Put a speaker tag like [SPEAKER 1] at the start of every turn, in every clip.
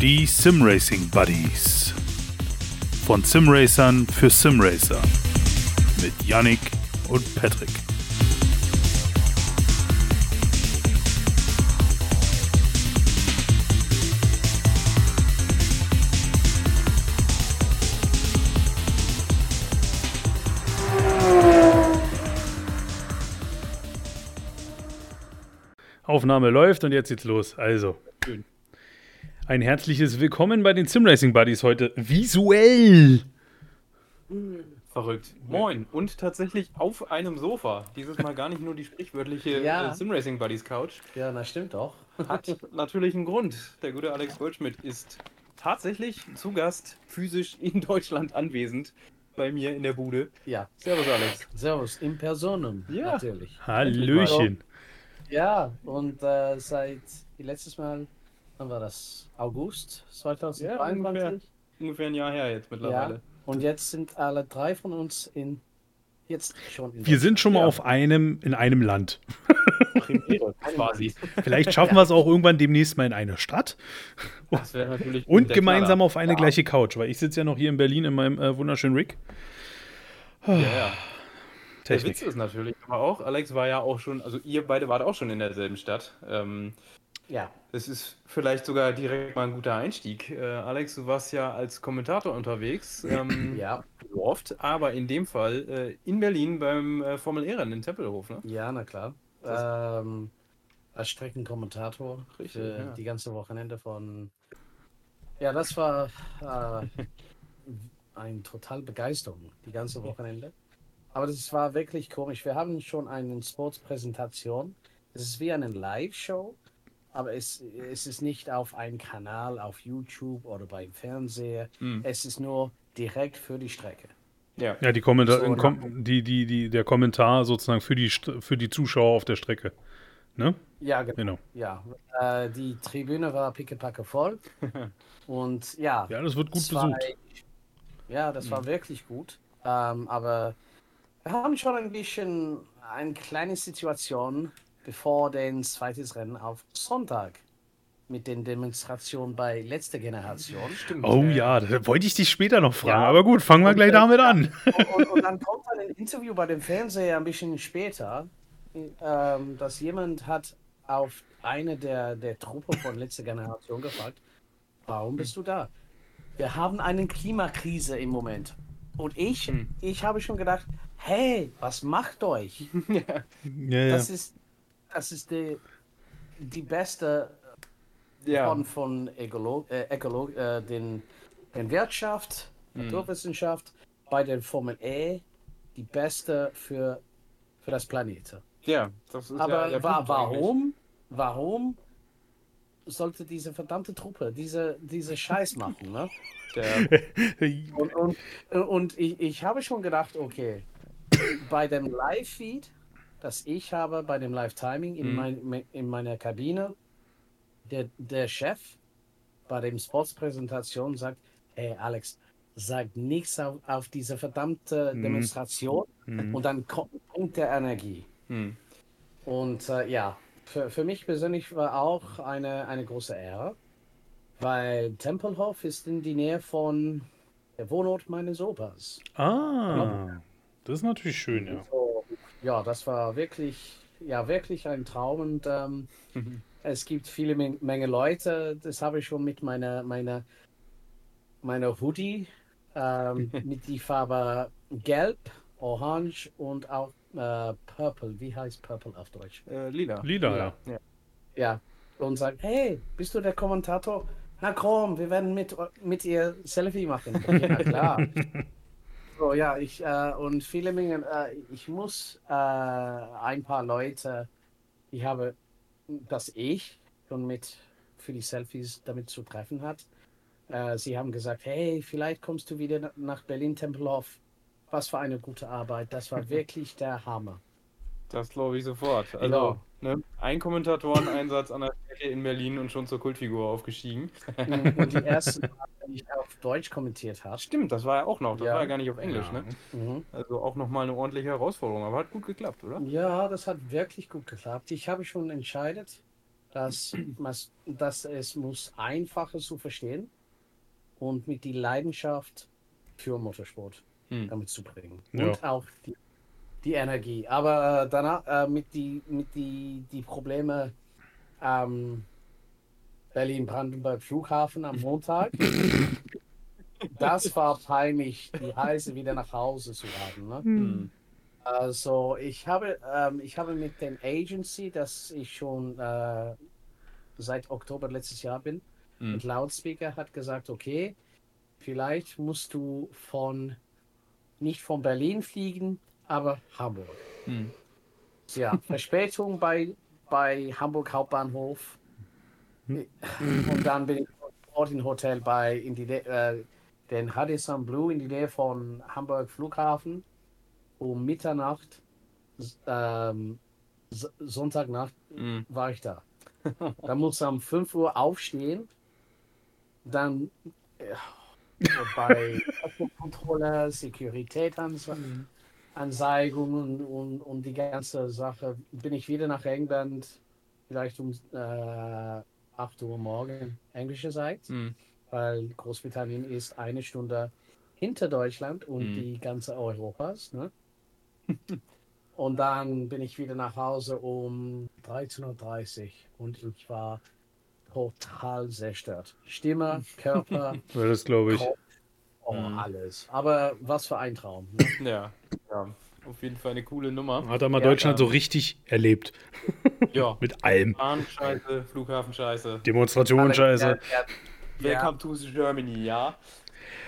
[SPEAKER 1] Die Simracing Buddies. Von Simracern für Simracer. Mit Yannick und Patrick. Aufnahme läuft und jetzt geht's los. Also. Ein herzliches Willkommen bei den Simracing Buddies heute visuell.
[SPEAKER 2] Verrückt. Moin. Und tatsächlich auf einem Sofa. Dieses Mal gar nicht nur die sprichwörtliche
[SPEAKER 3] Ja.
[SPEAKER 2] äh, Simracing Buddies Couch.
[SPEAKER 3] Ja, das stimmt auch.
[SPEAKER 2] Hat natürlich einen Grund. Der gute Alex Goldschmidt ist tatsächlich zu Gast physisch in Deutschland anwesend bei mir in der Bude.
[SPEAKER 3] Ja.
[SPEAKER 2] Servus Alex.
[SPEAKER 3] Servus, in Personum,
[SPEAKER 2] Ja.
[SPEAKER 3] natürlich.
[SPEAKER 1] Hallöchen.
[SPEAKER 3] Ja, und äh, seit letztes Mal, wann war das? August 2022?
[SPEAKER 2] Ungefähr ein Jahr her jetzt
[SPEAKER 3] Ja,
[SPEAKER 2] mittlerweile.
[SPEAKER 3] Und jetzt sind alle drei von uns in, jetzt schon in
[SPEAKER 1] Wir sind schon mal
[SPEAKER 2] Ja.
[SPEAKER 1] auf einem, in einem Land.
[SPEAKER 2] Premiere quasi.
[SPEAKER 1] Vielleicht schaffen wir es auch irgendwann demnächst mal in eine Stadt
[SPEAKER 2] Das wäre natürlich
[SPEAKER 1] und
[SPEAKER 2] der
[SPEAKER 1] gemeinsam
[SPEAKER 2] Knaller.
[SPEAKER 1] auf eine gleiche Couch, weil ich sitze ja noch hier in Berlin in meinem äh, wunderschönen Rig.
[SPEAKER 2] Ja, ja. Der
[SPEAKER 1] Technik.
[SPEAKER 2] Witz ist natürlich aber auch, Alex war ja auch schon, also ihr beide wart auch schon in derselben Stadt. Ähm,
[SPEAKER 3] Ja,
[SPEAKER 2] Das ist vielleicht sogar direkt mal ein guter Einstieg. Äh, Alex, du warst ja als Kommentator unterwegs, ähm,
[SPEAKER 3] ja,
[SPEAKER 2] oft, aber in dem Fall äh, in Berlin beim äh, Formel E-Rennen in Tempelhof, ne?
[SPEAKER 3] ja, na klar. Ähm, als Streckenkommentator
[SPEAKER 2] Richtig,
[SPEAKER 3] für
[SPEAKER 2] ja.
[SPEAKER 3] die ganze Wochenende von. Ja, das war äh, eine total Begeisterung, die ganze Wochenende. Aber das war wirklich komisch. Wir haben schon eine Sportspräsentation. Es ist wie eine Live-Show, aber es, es ist nicht auf einem Kanal auf YouTube oder beim Fernseher.
[SPEAKER 2] Mhm.
[SPEAKER 3] Es ist nur direkt für die Strecke.
[SPEAKER 2] Ja.
[SPEAKER 1] Ja, die Kommentar
[SPEAKER 3] So,
[SPEAKER 1] kom die, die, die, der Kommentar sozusagen für die, St- für die Zuschauer auf der Strecke. Ne?
[SPEAKER 3] Ja, genau.
[SPEAKER 1] Genau.
[SPEAKER 3] Ja, äh, die Tribüne war pickepacke voll. Und ja,
[SPEAKER 1] Ja, das wird gut
[SPEAKER 3] war
[SPEAKER 1] besucht.
[SPEAKER 3] Ja, das
[SPEAKER 2] Mhm.
[SPEAKER 3] war wirklich gut. Ähm, aber wir haben schon ein bisschen eine kleine Situation bevor den zweites Rennen auf Sonntag mit den Demonstrationen bei letzter Generation.
[SPEAKER 2] Stimmt.
[SPEAKER 1] Oh ja, da wollte ich dich später noch fragen.
[SPEAKER 3] Ja.
[SPEAKER 1] Aber gut, fangen wir
[SPEAKER 3] Und,
[SPEAKER 1] gleich damit an.
[SPEAKER 3] Und, und, und dann kommt dann ein Interview bei dem Fernseher ein bisschen später, ähm, dass jemand hat auf eine der, der Truppe von letzter Generation gefragt, warum bist du da? Wir haben eine Klimakrise im Moment. Und ich,
[SPEAKER 2] Hm.
[SPEAKER 3] ich habe schon gedacht, hey, was macht euch?
[SPEAKER 1] Ja, ja.
[SPEAKER 3] Das ist, das ist die, die beste
[SPEAKER 2] Ja.
[SPEAKER 3] von, von Ökolo äh, Ökolo äh, den, den Wirtschaft,
[SPEAKER 2] Hm.
[SPEAKER 3] Naturwissenschaft, bei der Formel E die beste für, für das Planeten.
[SPEAKER 2] ja, das ist
[SPEAKER 3] Aber
[SPEAKER 2] ja
[SPEAKER 3] wa warum, warum sollte diese verdammte Truppe diese, diese Scheiß machen? Ne? Und, und, und ich, ich habe schon gedacht, okay, bei dem Live-Feed, das ich habe, bei dem Live-Timing in,
[SPEAKER 2] Mhm.
[SPEAKER 3] mein, in meiner Kabine, der, der Chef bei dem Sportspräsentation sagt, hey Alex, sag nichts auf, auf diese verdammte
[SPEAKER 1] Mhm.
[SPEAKER 3] Demonstration
[SPEAKER 1] Mhm.
[SPEAKER 3] und dann kommt, der Energie.
[SPEAKER 2] hm.
[SPEAKER 3] Und äh, ja, für, für mich persönlich war auch eine, eine große Ehre, weil Tempelhof ist in die Nähe von der Wohnort meines Opas.
[SPEAKER 1] Ah, das ist natürlich schön, ja.
[SPEAKER 3] So, ja, das war wirklich, ja, wirklich ein Traum und ähm, es gibt viele Men Menge Leute, das habe ich schon mit meiner, meiner, meiner Hoodie ähm, mit die Farbe Gelb, Orange und auch äh, Purple. Wie heißt Purple auf Deutsch?
[SPEAKER 2] äh, lila.
[SPEAKER 1] Lila, ja.
[SPEAKER 2] ja.
[SPEAKER 3] Ja, und sagt, hey, bist du der Kommentator? Na komm, wir werden mit, mit ihr Selfie machen. Okay, na klar. so, ja, ich, äh, und viele Mengen, äh, ich muss äh, ein paar Leute, ich habe, dass ich schon mit für die Selfies damit zu treffen hat. Äh, sie haben gesagt, hey, vielleicht kommst du wieder na- nach Berlin-Tempelhof. Was für eine gute Arbeit. Das war wirklich der Hammer.
[SPEAKER 2] Das glaube ich sofort. Also,
[SPEAKER 3] Ja.
[SPEAKER 2] Ne, ein Kommentatoreneinsatz an der Strecke in Berlin und schon zur Kultfigur aufgestiegen.
[SPEAKER 3] Und die erste, die ich auf Deutsch kommentiert habe.
[SPEAKER 2] Stimmt, das war ja auch noch. Das
[SPEAKER 3] Ja.
[SPEAKER 2] war ja gar nicht auf Englisch,
[SPEAKER 1] Ja.
[SPEAKER 2] ne?
[SPEAKER 3] Mhm.
[SPEAKER 2] Also auch nochmal eine ordentliche Herausforderung, aber hat gut geklappt, oder?
[SPEAKER 3] Ja, das hat wirklich gut geklappt. Ich habe schon entscheidet, dass, dass es muss einfacher zu verstehen und mit die Leidenschaft für Motorsport
[SPEAKER 2] Hm.
[SPEAKER 3] damit zu bringen.
[SPEAKER 1] Ja.
[SPEAKER 3] Und auch die, die Energie. Aber äh, danach äh, mit die mit die, die Probleme ähm, Berlin-Brandenburg Flughafen am Montag. das war peinlich, die Reise wieder nach Hause zu haben. Ne?
[SPEAKER 2] Hm.
[SPEAKER 3] Also ich habe, ähm, ich habe mit dem Agency, das ich schon äh, seit Oktober letztes Jahr bin,
[SPEAKER 2] Mhm.
[SPEAKER 3] mit Loudspeaker hat gesagt, okay, vielleicht musst du von nicht von Berlin fliegen, aber Hamburg.
[SPEAKER 2] Hm.
[SPEAKER 3] Ja, Verspätung bei, bei Hamburg Hauptbahnhof. Und dann bin ich sofort im Hotel bei in die, äh, den Radisson Blue in die Nähe von Hamburg Flughafen um Mitternacht, ähm, Sonntagnacht
[SPEAKER 2] Hm.
[SPEAKER 3] war ich da. Da muss um 5 Uhr aufstehen, dann äh, bei Kontrolle, Security Anzeigungen und, und die ganze Sache bin ich wieder nach England, vielleicht um äh, 8 Uhr morgen englische Zeit,
[SPEAKER 2] Hm.
[SPEAKER 3] weil Großbritannien ist eine Stunde hinter Deutschland und
[SPEAKER 2] Mhm.
[SPEAKER 3] die ganze Europas. Ne? und dann bin ich wieder nach Hause um 13.30 Uhr und ich war total zerstört. Stimme, Körper,
[SPEAKER 1] das glaube ich.
[SPEAKER 3] Kopf, oh,
[SPEAKER 2] Mhm.
[SPEAKER 3] alles. Aber was für ein Traum. Ne?
[SPEAKER 2] Ja, ja. Auf jeden Fall eine coole Nummer.
[SPEAKER 1] Hat er mal
[SPEAKER 3] Ja,
[SPEAKER 1] Deutschland
[SPEAKER 2] ja.
[SPEAKER 1] so richtig erlebt.
[SPEAKER 2] Ja.
[SPEAKER 1] Mit allem.
[SPEAKER 2] Bahnscheiße, Flughafenscheiße.
[SPEAKER 1] Demonstrationen, Scheiße.
[SPEAKER 3] Ja,
[SPEAKER 2] Welcome to Germany, ja.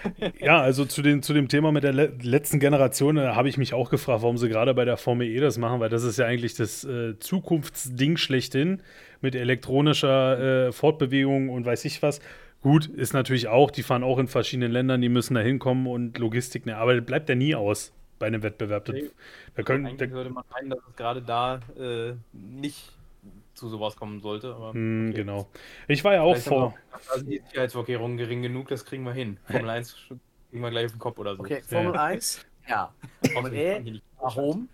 [SPEAKER 1] Ja, also zu, den, zu dem Thema mit der le letzten Generation habe ich mich auch gefragt, warum sie gerade bei der Formel E das machen, weil das ist ja eigentlich das äh, Zukunftsding schlechthin mit elektronischer äh, Fortbewegung und weiß ich was. Gut, ist natürlich auch, die fahren auch in verschiedenen Ländern, die müssen da hinkommen und Logistik, ne, aber das bleibt ja nie aus bei einem Wettbewerb.
[SPEAKER 2] Nee.
[SPEAKER 1] da können,
[SPEAKER 2] Eigentlich
[SPEAKER 1] da,
[SPEAKER 2] würde man meinen, dass es gerade da äh, nicht zu sowas kommen sollte. Aber
[SPEAKER 1] Hm,
[SPEAKER 2] okay.
[SPEAKER 1] genau. Ich war ja auch
[SPEAKER 2] Vielleicht
[SPEAKER 1] vor.
[SPEAKER 2] Also die Sicherheitsvorkehrungen gering genug, das kriegen wir hin. Formel 1 kriegen wir gleich auf den Kopf oder so.
[SPEAKER 3] Okay, Formel 1, ja. Formel E, warum?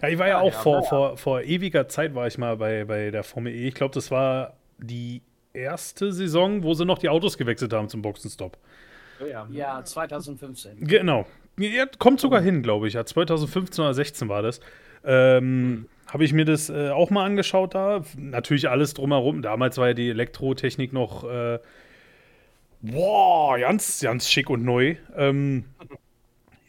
[SPEAKER 1] Ja, ich war ja auch
[SPEAKER 2] ja,
[SPEAKER 1] vor,
[SPEAKER 2] ja.
[SPEAKER 1] vor, vor ewiger Zeit war ich mal bei, bei der Formel E. Ich glaube, das war die erste Saison, wo sie noch die Autos gewechselt haben zum Boxenstopp.
[SPEAKER 2] Ja,
[SPEAKER 3] Ja, 2015.
[SPEAKER 1] Genau. Ja, kommt sogar hin, glaube ich. Ja, 2015 oder 16 war das. Ähm, Habe ich mir das äh, auch mal angeschaut da. Natürlich alles drumherum. Damals war ja die Elektrotechnik noch äh, boah, ganz, ganz schick und neu. Ähm,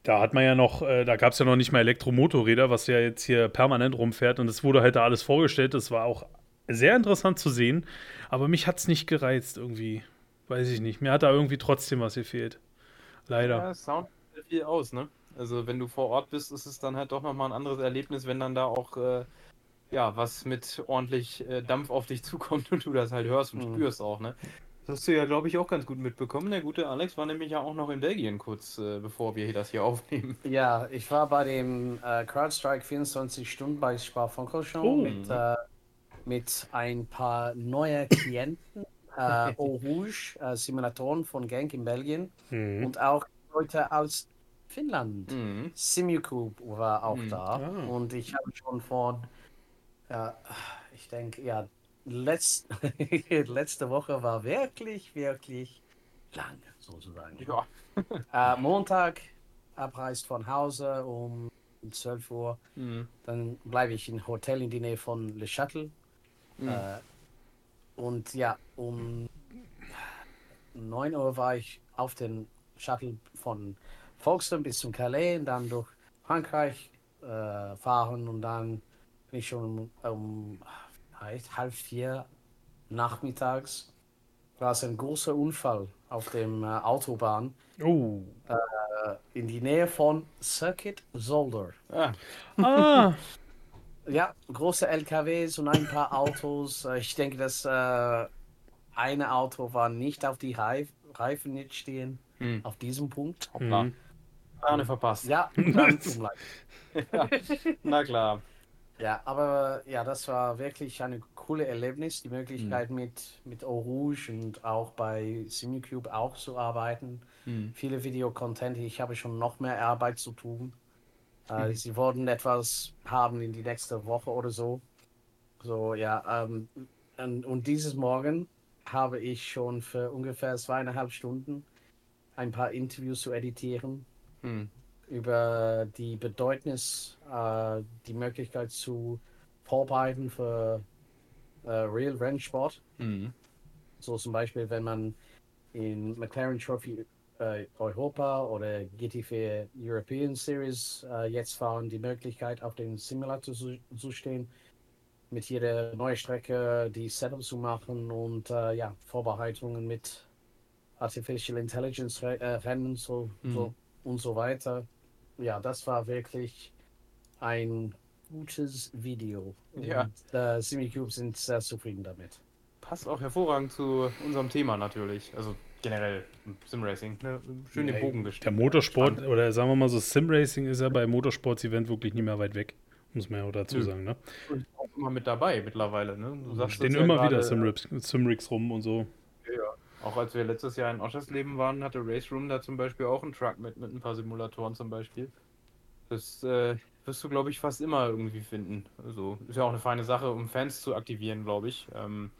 [SPEAKER 1] da hat man ja noch, äh, da gab es ja noch nicht mal Elektromotorräder, was ja jetzt hier permanent rumfährt. Und es wurde halt da alles vorgestellt. Das war auch sehr interessant zu sehen. Aber mich hat es nicht gereizt irgendwie. Weiß ich nicht. Mir hat da irgendwie trotzdem was gefehlt. Leider.
[SPEAKER 2] Ja, Sound viel aus, ne? Also wenn du vor Ort bist, ist es dann halt doch nochmal ein anderes Erlebnis, wenn dann da auch äh, ja was mit ordentlich äh, Dampf auf dich zukommt und du das halt hörst und
[SPEAKER 3] Mhm.
[SPEAKER 2] spürst auch, ne? Das hast du ja, glaube ich, auch ganz gut mitbekommen. Der gute Alex war nämlich ja auch noch in Belgien kurz, äh, bevor wir das hier aufnehmen.
[SPEAKER 3] Ja, ich war bei dem äh, CrowdStrike 24 Stunden bei Spa-Francorchamps
[SPEAKER 1] Oh.
[SPEAKER 3] mit, äh, mit ein paar neuen Klienten. Äh, Eau Rouge, äh, Simulatoren von Genk in Belgien
[SPEAKER 1] Mhm.
[SPEAKER 3] und auch Leute aus Finnland.
[SPEAKER 2] Mhm.
[SPEAKER 3] Simukube war auch
[SPEAKER 2] Mhm.
[SPEAKER 3] da
[SPEAKER 1] Ah.
[SPEAKER 3] und ich habe schon vor, ja, ich denke, ja, letzt, letzte Woche war wirklich, wirklich lang, sozusagen.
[SPEAKER 2] Ja.
[SPEAKER 3] Äh, Montag abreist von Hause um 12 Uhr,
[SPEAKER 2] Mhm.
[SPEAKER 3] dann bleibe ich im Hotel in die Nähe von Le Châtel.
[SPEAKER 2] Mhm.
[SPEAKER 3] Äh, und ja, um 9 Uhr war ich auf den Shuttle von Folkestone bis zum Calais und dann durch Frankreich äh, fahren und dann bin ich schon um, um heißt, halb vier nachmittags war es ein großer Unfall auf dem äh, Autobahn
[SPEAKER 1] Oh.
[SPEAKER 3] äh, in die Nähe von Circuit Zolder.
[SPEAKER 2] Ah,
[SPEAKER 1] Ah.
[SPEAKER 3] Ja, große LKWs und ein paar Autos. Äh, Ich denke, das äh, eine Auto war nicht auf die Reif Reifen nicht stehen,
[SPEAKER 2] mhm.
[SPEAKER 3] auf diesem Punkt.
[SPEAKER 2] Hoppla.
[SPEAKER 1] Mhm.
[SPEAKER 2] Plane verpasst.
[SPEAKER 3] Ja, umleiten.
[SPEAKER 2] Na klar.
[SPEAKER 3] Ja, aber ja, das war wirklich ein cooles Erlebnis, die Möglichkeit mit, mit Eau Rouge und auch bei Simicube auch zu arbeiten.
[SPEAKER 2] Mhm.
[SPEAKER 3] Viele Videocontent, ich habe schon noch mehr Arbeit zu tun. Äh, sie wollen etwas haben in die nächste Woche oder so. So, ja, ähm, und, und dieses Morgen habe ich schon für ungefähr zweieinhalb Stunden ein paar Interviews zu editieren
[SPEAKER 2] Hm.
[SPEAKER 3] über die Bedeutnis, äh, die Möglichkeit zu vorbereiten für äh, Real Rennsport.
[SPEAKER 2] Hm.
[SPEAKER 3] So zum Beispiel, wenn man in McLaren Trophy äh, Europa oder GT4 European Series äh, jetzt fahren, die Möglichkeit auf den Simulator zu, zu stehen, mit jeder neuen Strecke die Setup zu machen und äh, ja, Vorbereitungen mit Artificial Intelligence äh, Rennen so, so und so weiter. Ja, das war wirklich ein gutes Video.
[SPEAKER 2] Ja.
[SPEAKER 3] Und, äh, Simicube sind sehr zufrieden damit.
[SPEAKER 2] Passt auch hervorragend zu unserem Thema natürlich. Also generell Simracing. Ne? Schön den
[SPEAKER 1] Ja,
[SPEAKER 2] Bogen
[SPEAKER 1] Der
[SPEAKER 2] gestimmt.
[SPEAKER 1] Motorsport, oder sagen wir mal so, Simracing ist ja bei Motorsports-Event wirklich nicht mehr weit weg. Muss man ja auch dazu
[SPEAKER 2] Nö.
[SPEAKER 1] sagen, ne?
[SPEAKER 2] Und auch immer mit dabei mittlerweile. Ne? Du sagst
[SPEAKER 1] stehen
[SPEAKER 2] das ja
[SPEAKER 1] immer
[SPEAKER 2] gerade,
[SPEAKER 1] wieder Simrips, Simrigs rum und so.
[SPEAKER 2] Auch als wir letztes Jahr in Oschersleben waren, hatte Race Room da zum Beispiel auch einen Truck mit, mit ein paar Simulatoren zum Beispiel. Das äh, wirst du, glaube ich, fast immer irgendwie finden. Also ist ja auch eine feine Sache, um Fans zu aktivieren, glaube ich. Ähm,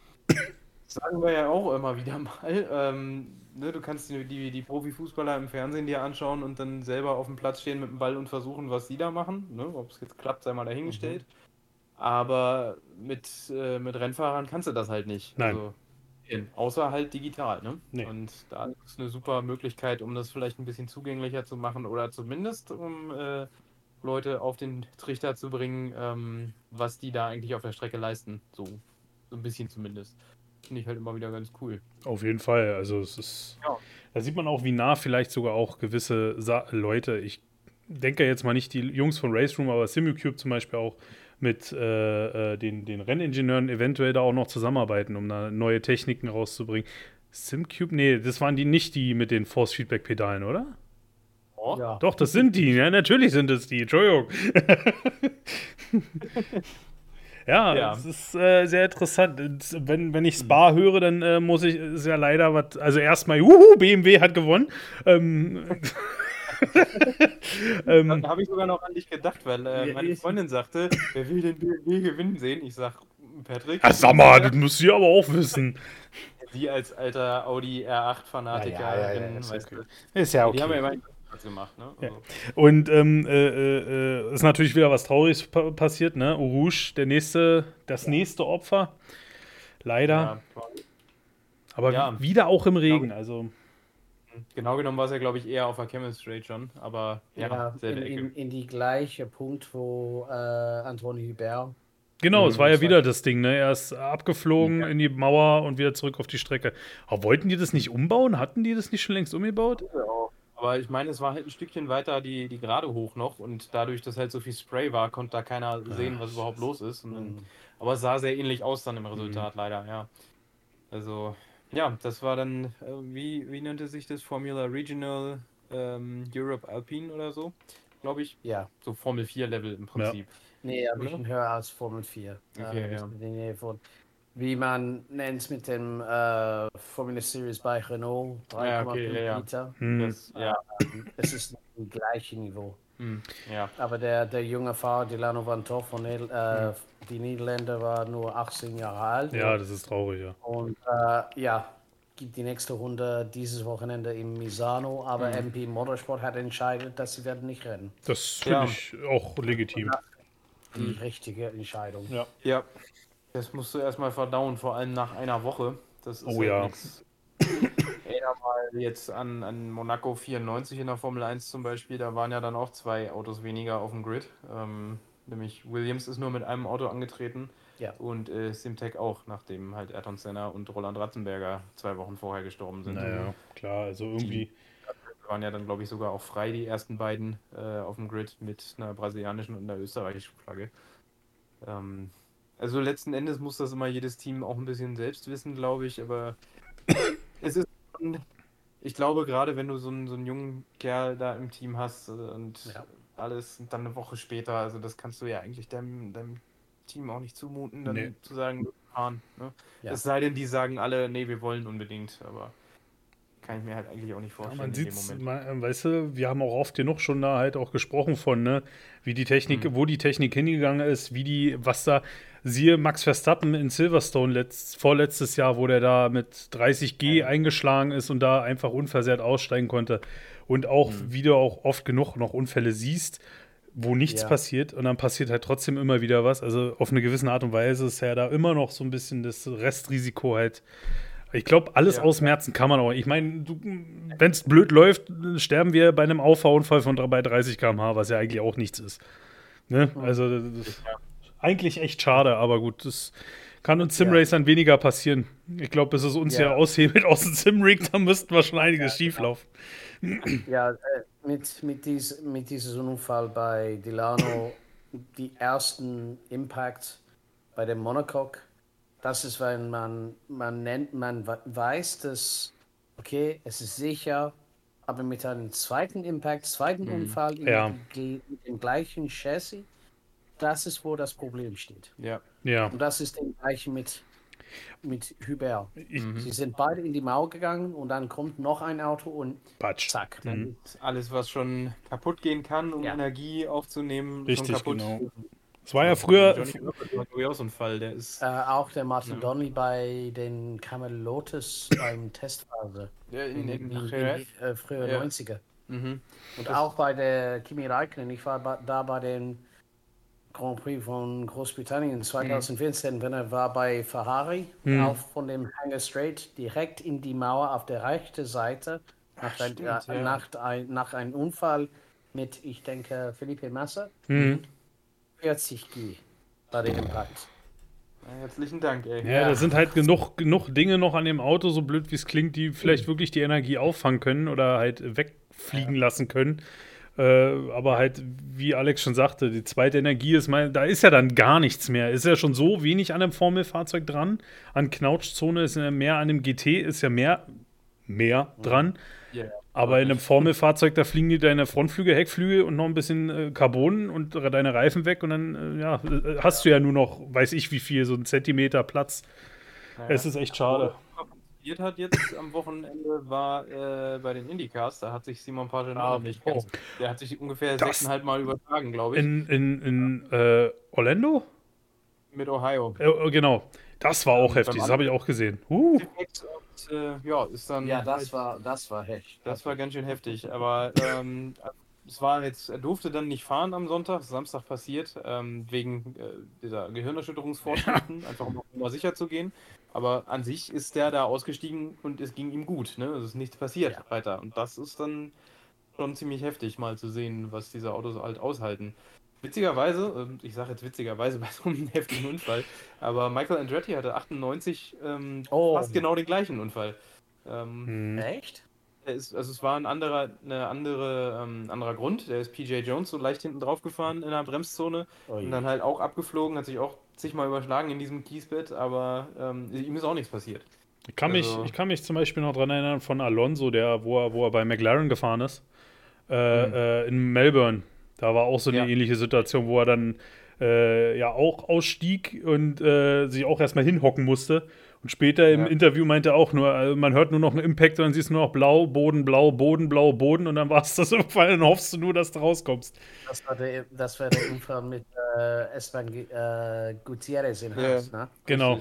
[SPEAKER 2] sagen wir ja auch immer wieder mal. Ähm, ne, du kannst die, die, die Profifußballer im Fernsehen dir anschauen und dann selber auf dem Platz stehen mit dem Ball und versuchen, was sie da machen. Ne? Ob es jetzt klappt, sei mal dahingestellt. Aber mit, äh, mit Rennfahrern kannst du das halt nicht.
[SPEAKER 1] Nein.
[SPEAKER 2] Also, außer halt digital, ne?
[SPEAKER 1] Nee.
[SPEAKER 2] Und da ist eine super Möglichkeit, um das vielleicht ein bisschen zugänglicher zu machen oder zumindest um äh, Leute auf den Trichter zu bringen, ähm, was die da eigentlich auf der Strecke leisten. So, so ein bisschen zumindest. Finde ich halt immer wieder ganz cool.
[SPEAKER 1] Auf jeden Fall. Also es ist.
[SPEAKER 2] Ja.
[SPEAKER 1] Da sieht man auch, wie nah vielleicht sogar auch gewisse Sa Leute, ich denke jetzt mal nicht die Jungs von Race Room, aber Simulcube zum Beispiel auch mit äh, äh, den, den Renningenieuren eventuell da auch noch zusammenarbeiten, um da neue Techniken rauszubringen. Simcube, nee, das waren die nicht die mit den Force-Feedback-Pedalen, oder?
[SPEAKER 2] Oh,
[SPEAKER 3] Ja.
[SPEAKER 1] Doch, das sind die, ja, natürlich sind es die, Entschuldigung. ja,
[SPEAKER 2] Ja.
[SPEAKER 1] das ist äh, sehr interessant. Wenn, wenn ich Spa höre, dann äh, muss ich, ist ja leider was, also erstmal, juhu, BMW hat gewonnen. Ähm, ähm,
[SPEAKER 2] Da habe ich sogar noch an dich gedacht, weil äh, meine Freundin sagte, wer will den BMW gewinnen sehen? Ich sag, Patrick.
[SPEAKER 1] ja, sag mal, das du ja aber auch wissen.
[SPEAKER 2] Sie als alter Audi R8-Fanatiker,
[SPEAKER 1] Ja, ja, ja, ja, ist okay. Ist ja
[SPEAKER 2] Die haben ja immer gemacht, ne?
[SPEAKER 1] Ja.
[SPEAKER 2] Also,
[SPEAKER 1] Und ähm, äh, äh, äh, ist natürlich wieder was Trauriges pa passiert, ne? Rouge, der nächste, das nächste Opfer. Leider.
[SPEAKER 2] ja,
[SPEAKER 1] Aber
[SPEAKER 2] Ja.
[SPEAKER 1] wieder auch im Regen. Also,
[SPEAKER 2] genau genommen war es ja, glaube ich, eher auf der Chemistry schon, aber ja,
[SPEAKER 3] Ja, in, in, in die gleiche Punkt, wo äh, Anthony Hubert.
[SPEAKER 1] genau, es
[SPEAKER 2] Mhm,
[SPEAKER 1] war ja wieder das Ding, ne? Er ist abgeflogen
[SPEAKER 2] Ja.
[SPEAKER 1] in die Mauer und wieder zurück auf die Strecke. Aber wollten die das nicht umbauen? Hatten die das nicht schon längst umgebaut?
[SPEAKER 2] Aber ich meine, es war halt ein Stückchen weiter die, die Gerade hoch noch und dadurch, dass halt so viel Spray war, konnte da keiner sehen, was überhaupt los ist. Und dann,
[SPEAKER 3] Mhm.
[SPEAKER 2] aber es sah sehr ähnlich aus dann im Resultat, leider, ja. Also, ja, das war dann, äh, wie, wie nannte sich das? Formula Regional ähm, Europe Alpine oder so, glaube ich.
[SPEAKER 3] Ja,
[SPEAKER 2] So Formel 4 Level im Prinzip.
[SPEAKER 3] nee, ein bisschen höher als Formel 4.
[SPEAKER 2] Okay,
[SPEAKER 3] äh,
[SPEAKER 2] ja.
[SPEAKER 3] Wie man nennt es mit dem äh, Formula Series bei Renault, 3,5
[SPEAKER 2] Ja, okay, ja, ja.
[SPEAKER 3] Liter.
[SPEAKER 1] Hm.
[SPEAKER 2] Das, ja,
[SPEAKER 3] Es ist im gleichen Niveau.
[SPEAKER 2] hm, ja.
[SPEAKER 3] Aber der, der junge Fahrer, Delano Van Toff von Ned äh, die Niederländer, war nur 18 Jahre alt.
[SPEAKER 1] Ja, das ist traurig, ja.
[SPEAKER 3] Und äh, ja, gibt die nächste Runde dieses Wochenende in Misano, aber
[SPEAKER 2] Mhm.
[SPEAKER 3] MP Motorsport hat entschieden, dass sie werden nicht rennen.
[SPEAKER 1] Das finde
[SPEAKER 2] Ja.
[SPEAKER 1] ich auch legitim.
[SPEAKER 3] Die richtige Entscheidung.
[SPEAKER 1] Ja.
[SPEAKER 2] Ja, das musst du erstmal verdauen, vor allem nach einer Woche. Das ist
[SPEAKER 1] Oh ja.
[SPEAKER 2] nix. Erinnere mal jetzt an, an Monaco 94 in der Formel 1 zum Beispiel, da waren ja dann auch zwei Autos weniger auf dem Grid. Ähm, nämlich Williams ist nur mit einem Auto angetreten
[SPEAKER 3] Ja.
[SPEAKER 2] und äh, Simtek auch, nachdem halt Ayrton Senna und Roland Ratzenberger zwei Wochen vorher gestorben sind.
[SPEAKER 1] Naja, klar, also irgendwie.
[SPEAKER 2] waren ja dann, glaube ich, sogar auch frei, die ersten beiden äh, auf dem Grid mit einer brasilianischen und einer österreichischen Flagge. Ähm, also letzten Endes muss das immer jedes Team auch ein bisschen selbst wissen, glaube ich, aber es ist schon, ich glaube, gerade wenn du so einen, so einen jungen Kerl da im Team hast äh, und
[SPEAKER 3] Ja.
[SPEAKER 2] alles und dann eine Woche später, also das kannst du ja eigentlich deinem, deinem Team auch nicht zumuten, dann
[SPEAKER 1] Nee.
[SPEAKER 2] zu sagen, wir fahren. Ne?
[SPEAKER 3] Ja.
[SPEAKER 2] Es sei denn, die sagen alle, nee, wir wollen unbedingt, aber kann ich mir halt eigentlich auch nicht
[SPEAKER 1] Ja,
[SPEAKER 2] vorstellen
[SPEAKER 1] man
[SPEAKER 2] in dem
[SPEAKER 1] sieht,
[SPEAKER 2] Moment.
[SPEAKER 1] man, äh, weißt du, wir haben auch oft genug schon da halt auch gesprochen von, ne, wie die Technik,
[SPEAKER 2] Mhm.
[SPEAKER 1] wo die Technik hingegangen ist, wie die, was da, Siehe Max Verstappen in Silverstone letzt, vorletztes Jahr, wo der da mit 30G
[SPEAKER 2] Ja.
[SPEAKER 1] eingeschlagen ist und da einfach unversehrt aussteigen konnte. Und auch,
[SPEAKER 2] Mhm.
[SPEAKER 1] wie du auch oft genug noch Unfälle siehst, wo nichts
[SPEAKER 3] Ja.
[SPEAKER 1] passiert und dann passiert halt trotzdem immer wieder was. Also auf eine gewisse Art und Weise ist ja da immer noch so ein bisschen das Restrisiko halt. Ich glaube, alles
[SPEAKER 2] Ja.
[SPEAKER 1] ausmerzen kann man auch. Ich meine, wenn es blöd läuft, sterben wir bei einem Auffahrunfall von bei 30 km/h, was ja eigentlich auch nichts ist. Ne? Also das ist eigentlich echt schade, aber gut, das kann uns Simracern weniger passieren. Ich glaube, bis es uns ja,
[SPEAKER 3] Ja.
[SPEAKER 1] aushebelt aus dem Simrig, dann müssten wir schon einiges schieflaufen.
[SPEAKER 3] Ja, äh, mit, mit, dies, mit diesem Unfall bei Delano, die ersten Impact bei dem Monocoque, das ist, wenn man, man nennt, man we- weiß, dass, okay, es ist sicher, aber mit einem zweiten Impact, zweiten Unfall in,
[SPEAKER 1] Ja.
[SPEAKER 3] mit dem gleichen Chassis, das ist, wo das Problem steht.
[SPEAKER 2] Ja.
[SPEAKER 1] Ja.
[SPEAKER 3] Und das ist das gleiche mit, mit Hubert.
[SPEAKER 1] Ich,
[SPEAKER 3] Sie sind beide in die Mauer gegangen und dann kommt noch ein Auto und
[SPEAKER 1] Patsch.
[SPEAKER 3] zack.
[SPEAKER 1] Mhm.
[SPEAKER 2] Alles, was schon kaputt gehen kann, um
[SPEAKER 3] Ja.
[SPEAKER 2] Energie aufzunehmen,
[SPEAKER 1] Richtig,
[SPEAKER 2] schon kaputt.
[SPEAKER 1] genau. Es war ja früher,
[SPEAKER 2] Johnny der ist.
[SPEAKER 3] Äh, auch der Martin
[SPEAKER 2] Ja.
[SPEAKER 3] Donnelly bei den Camelotes beim Testphase.
[SPEAKER 2] Der in,
[SPEAKER 3] In,
[SPEAKER 2] in,
[SPEAKER 3] in, äh, früher
[SPEAKER 2] Ja.
[SPEAKER 3] 90er.
[SPEAKER 2] Mhm.
[SPEAKER 3] Und auch bei der Kimi Räikkönen. Ich war ba- da bei den Grand Prix von Großbritannien 2014, wenn er war bei Ferrari,
[SPEAKER 1] Mhm.
[SPEAKER 3] auch von dem Hangar Straight direkt in die Mauer auf der rechten Seite nach, ein,
[SPEAKER 2] stimmt,
[SPEAKER 3] äh,
[SPEAKER 2] ja.
[SPEAKER 3] nach, ein, nach einem Unfall mit, ich denke, Felipe Massa.
[SPEAKER 1] Mhm.
[SPEAKER 3] 40 G bei dem Impact.
[SPEAKER 2] Ja, herzlichen Dank, ey.
[SPEAKER 1] Ja, da sind halt genug, genug Dinge noch an dem Auto, so blöd wie es klingt, die vielleicht wirklich die Energie auffangen können oder halt wegfliegen lassen können. Äh, aber halt, wie Alex schon sagte, die zweite Energie ist mal, da ist ja dann gar nichts mehr. Ist ja schon so wenig an dem Formelfahrzeug dran. An Knautschzone ist ja mehr, an dem GT ist ja mehr, mehr dran.
[SPEAKER 2] Ja.
[SPEAKER 1] Aber in einem Formelfahrzeug, da fliegen die deine Frontflügel, Heckflügel und noch ein bisschen äh, Carbon und deine Reifen weg und dann, äh, ja, äh, hast du ja nur noch, weiß ich wie viel, so einen Zentimeter Platz.
[SPEAKER 2] Naja.
[SPEAKER 1] Es ist echt schade.
[SPEAKER 2] Was passiert hat jetzt am Wochenende war äh, bei den Indycars, da hat sich Simon Pagenaud
[SPEAKER 3] Ah,
[SPEAKER 2] nicht
[SPEAKER 3] oh.
[SPEAKER 2] ganz, der hat sich ungefähr
[SPEAKER 1] Das-
[SPEAKER 2] sechseinhalb Mal übertragen, glaube ich,
[SPEAKER 1] In, in, in äh, Orlando?
[SPEAKER 2] mit Ohio.
[SPEAKER 1] Äh, äh, genau. Das war auch
[SPEAKER 2] beim
[SPEAKER 1] heftig, das habe ich auch gesehen. Uh,
[SPEAKER 2] Und, äh, ja, ist dann
[SPEAKER 3] Ja,
[SPEAKER 2] halt-
[SPEAKER 3] das war, das war echt.
[SPEAKER 2] Das war ganz schön heftig, aber ähm, es war jetzt, er durfte dann nicht fahren am Sonntag, Samstag passiert, ähm, wegen äh, dieser Gehirnerschütterungsvorschriften, einfach um mal sicher zu gehen. Aber an sich ist der da ausgestiegen und es ging ihm gut, ne? Es ist nichts passiert
[SPEAKER 3] Ja.
[SPEAKER 2] weiter. Und das ist dann schon ziemlich heftig, mal zu sehen, was diese Autos halt aushalten. Witzigerweise, ähm, ich sage jetzt witzigerweise bei so einem heftigen Unfall, aber Michael Andretti hatte 98 ähm,
[SPEAKER 3] Oh.
[SPEAKER 2] fast genau den gleichen Unfall. Ähm,
[SPEAKER 1] hm.
[SPEAKER 3] Echt?
[SPEAKER 2] Ist, also es war ein anderer, eine andere, ähm, anderer Grund. Der ist PJ Jones so leicht hinten drauf gefahren in der Bremszone
[SPEAKER 3] Ui.
[SPEAKER 2] und dann halt auch abgeflogen, hat sich auch zigmal überschlagen in diesem Kiesbett, aber ähm, ihm ist auch nichts passiert.
[SPEAKER 1] Ich, kann mich,
[SPEAKER 2] Also-
[SPEAKER 1] ich kann mich zum Beispiel noch dran erinnern von Alonso, der, wo, er, wo er bei McLaren gefahren ist, äh,
[SPEAKER 2] Mhm.
[SPEAKER 1] äh, in Melbourne. Da war auch so eine
[SPEAKER 2] Ja.
[SPEAKER 1] ähnliche Situation, wo er dann äh, ja auch ausstieg und äh, sich auch erstmal hinhocken musste. Und später im
[SPEAKER 2] Ja.
[SPEAKER 1] Interview meinte er auch nur, also man hört nur noch einen Impact und dann siehst du nur noch blau, Boden, blau, Boden, blau, Boden und dann war es das irgendwann, dann hoffst du nur, dass du rauskommst.
[SPEAKER 3] Das war der, das war der Unfall mit äh, Esteban äh, Gutierrez in
[SPEAKER 2] Ja.
[SPEAKER 3] Haas, ne?
[SPEAKER 1] Genau.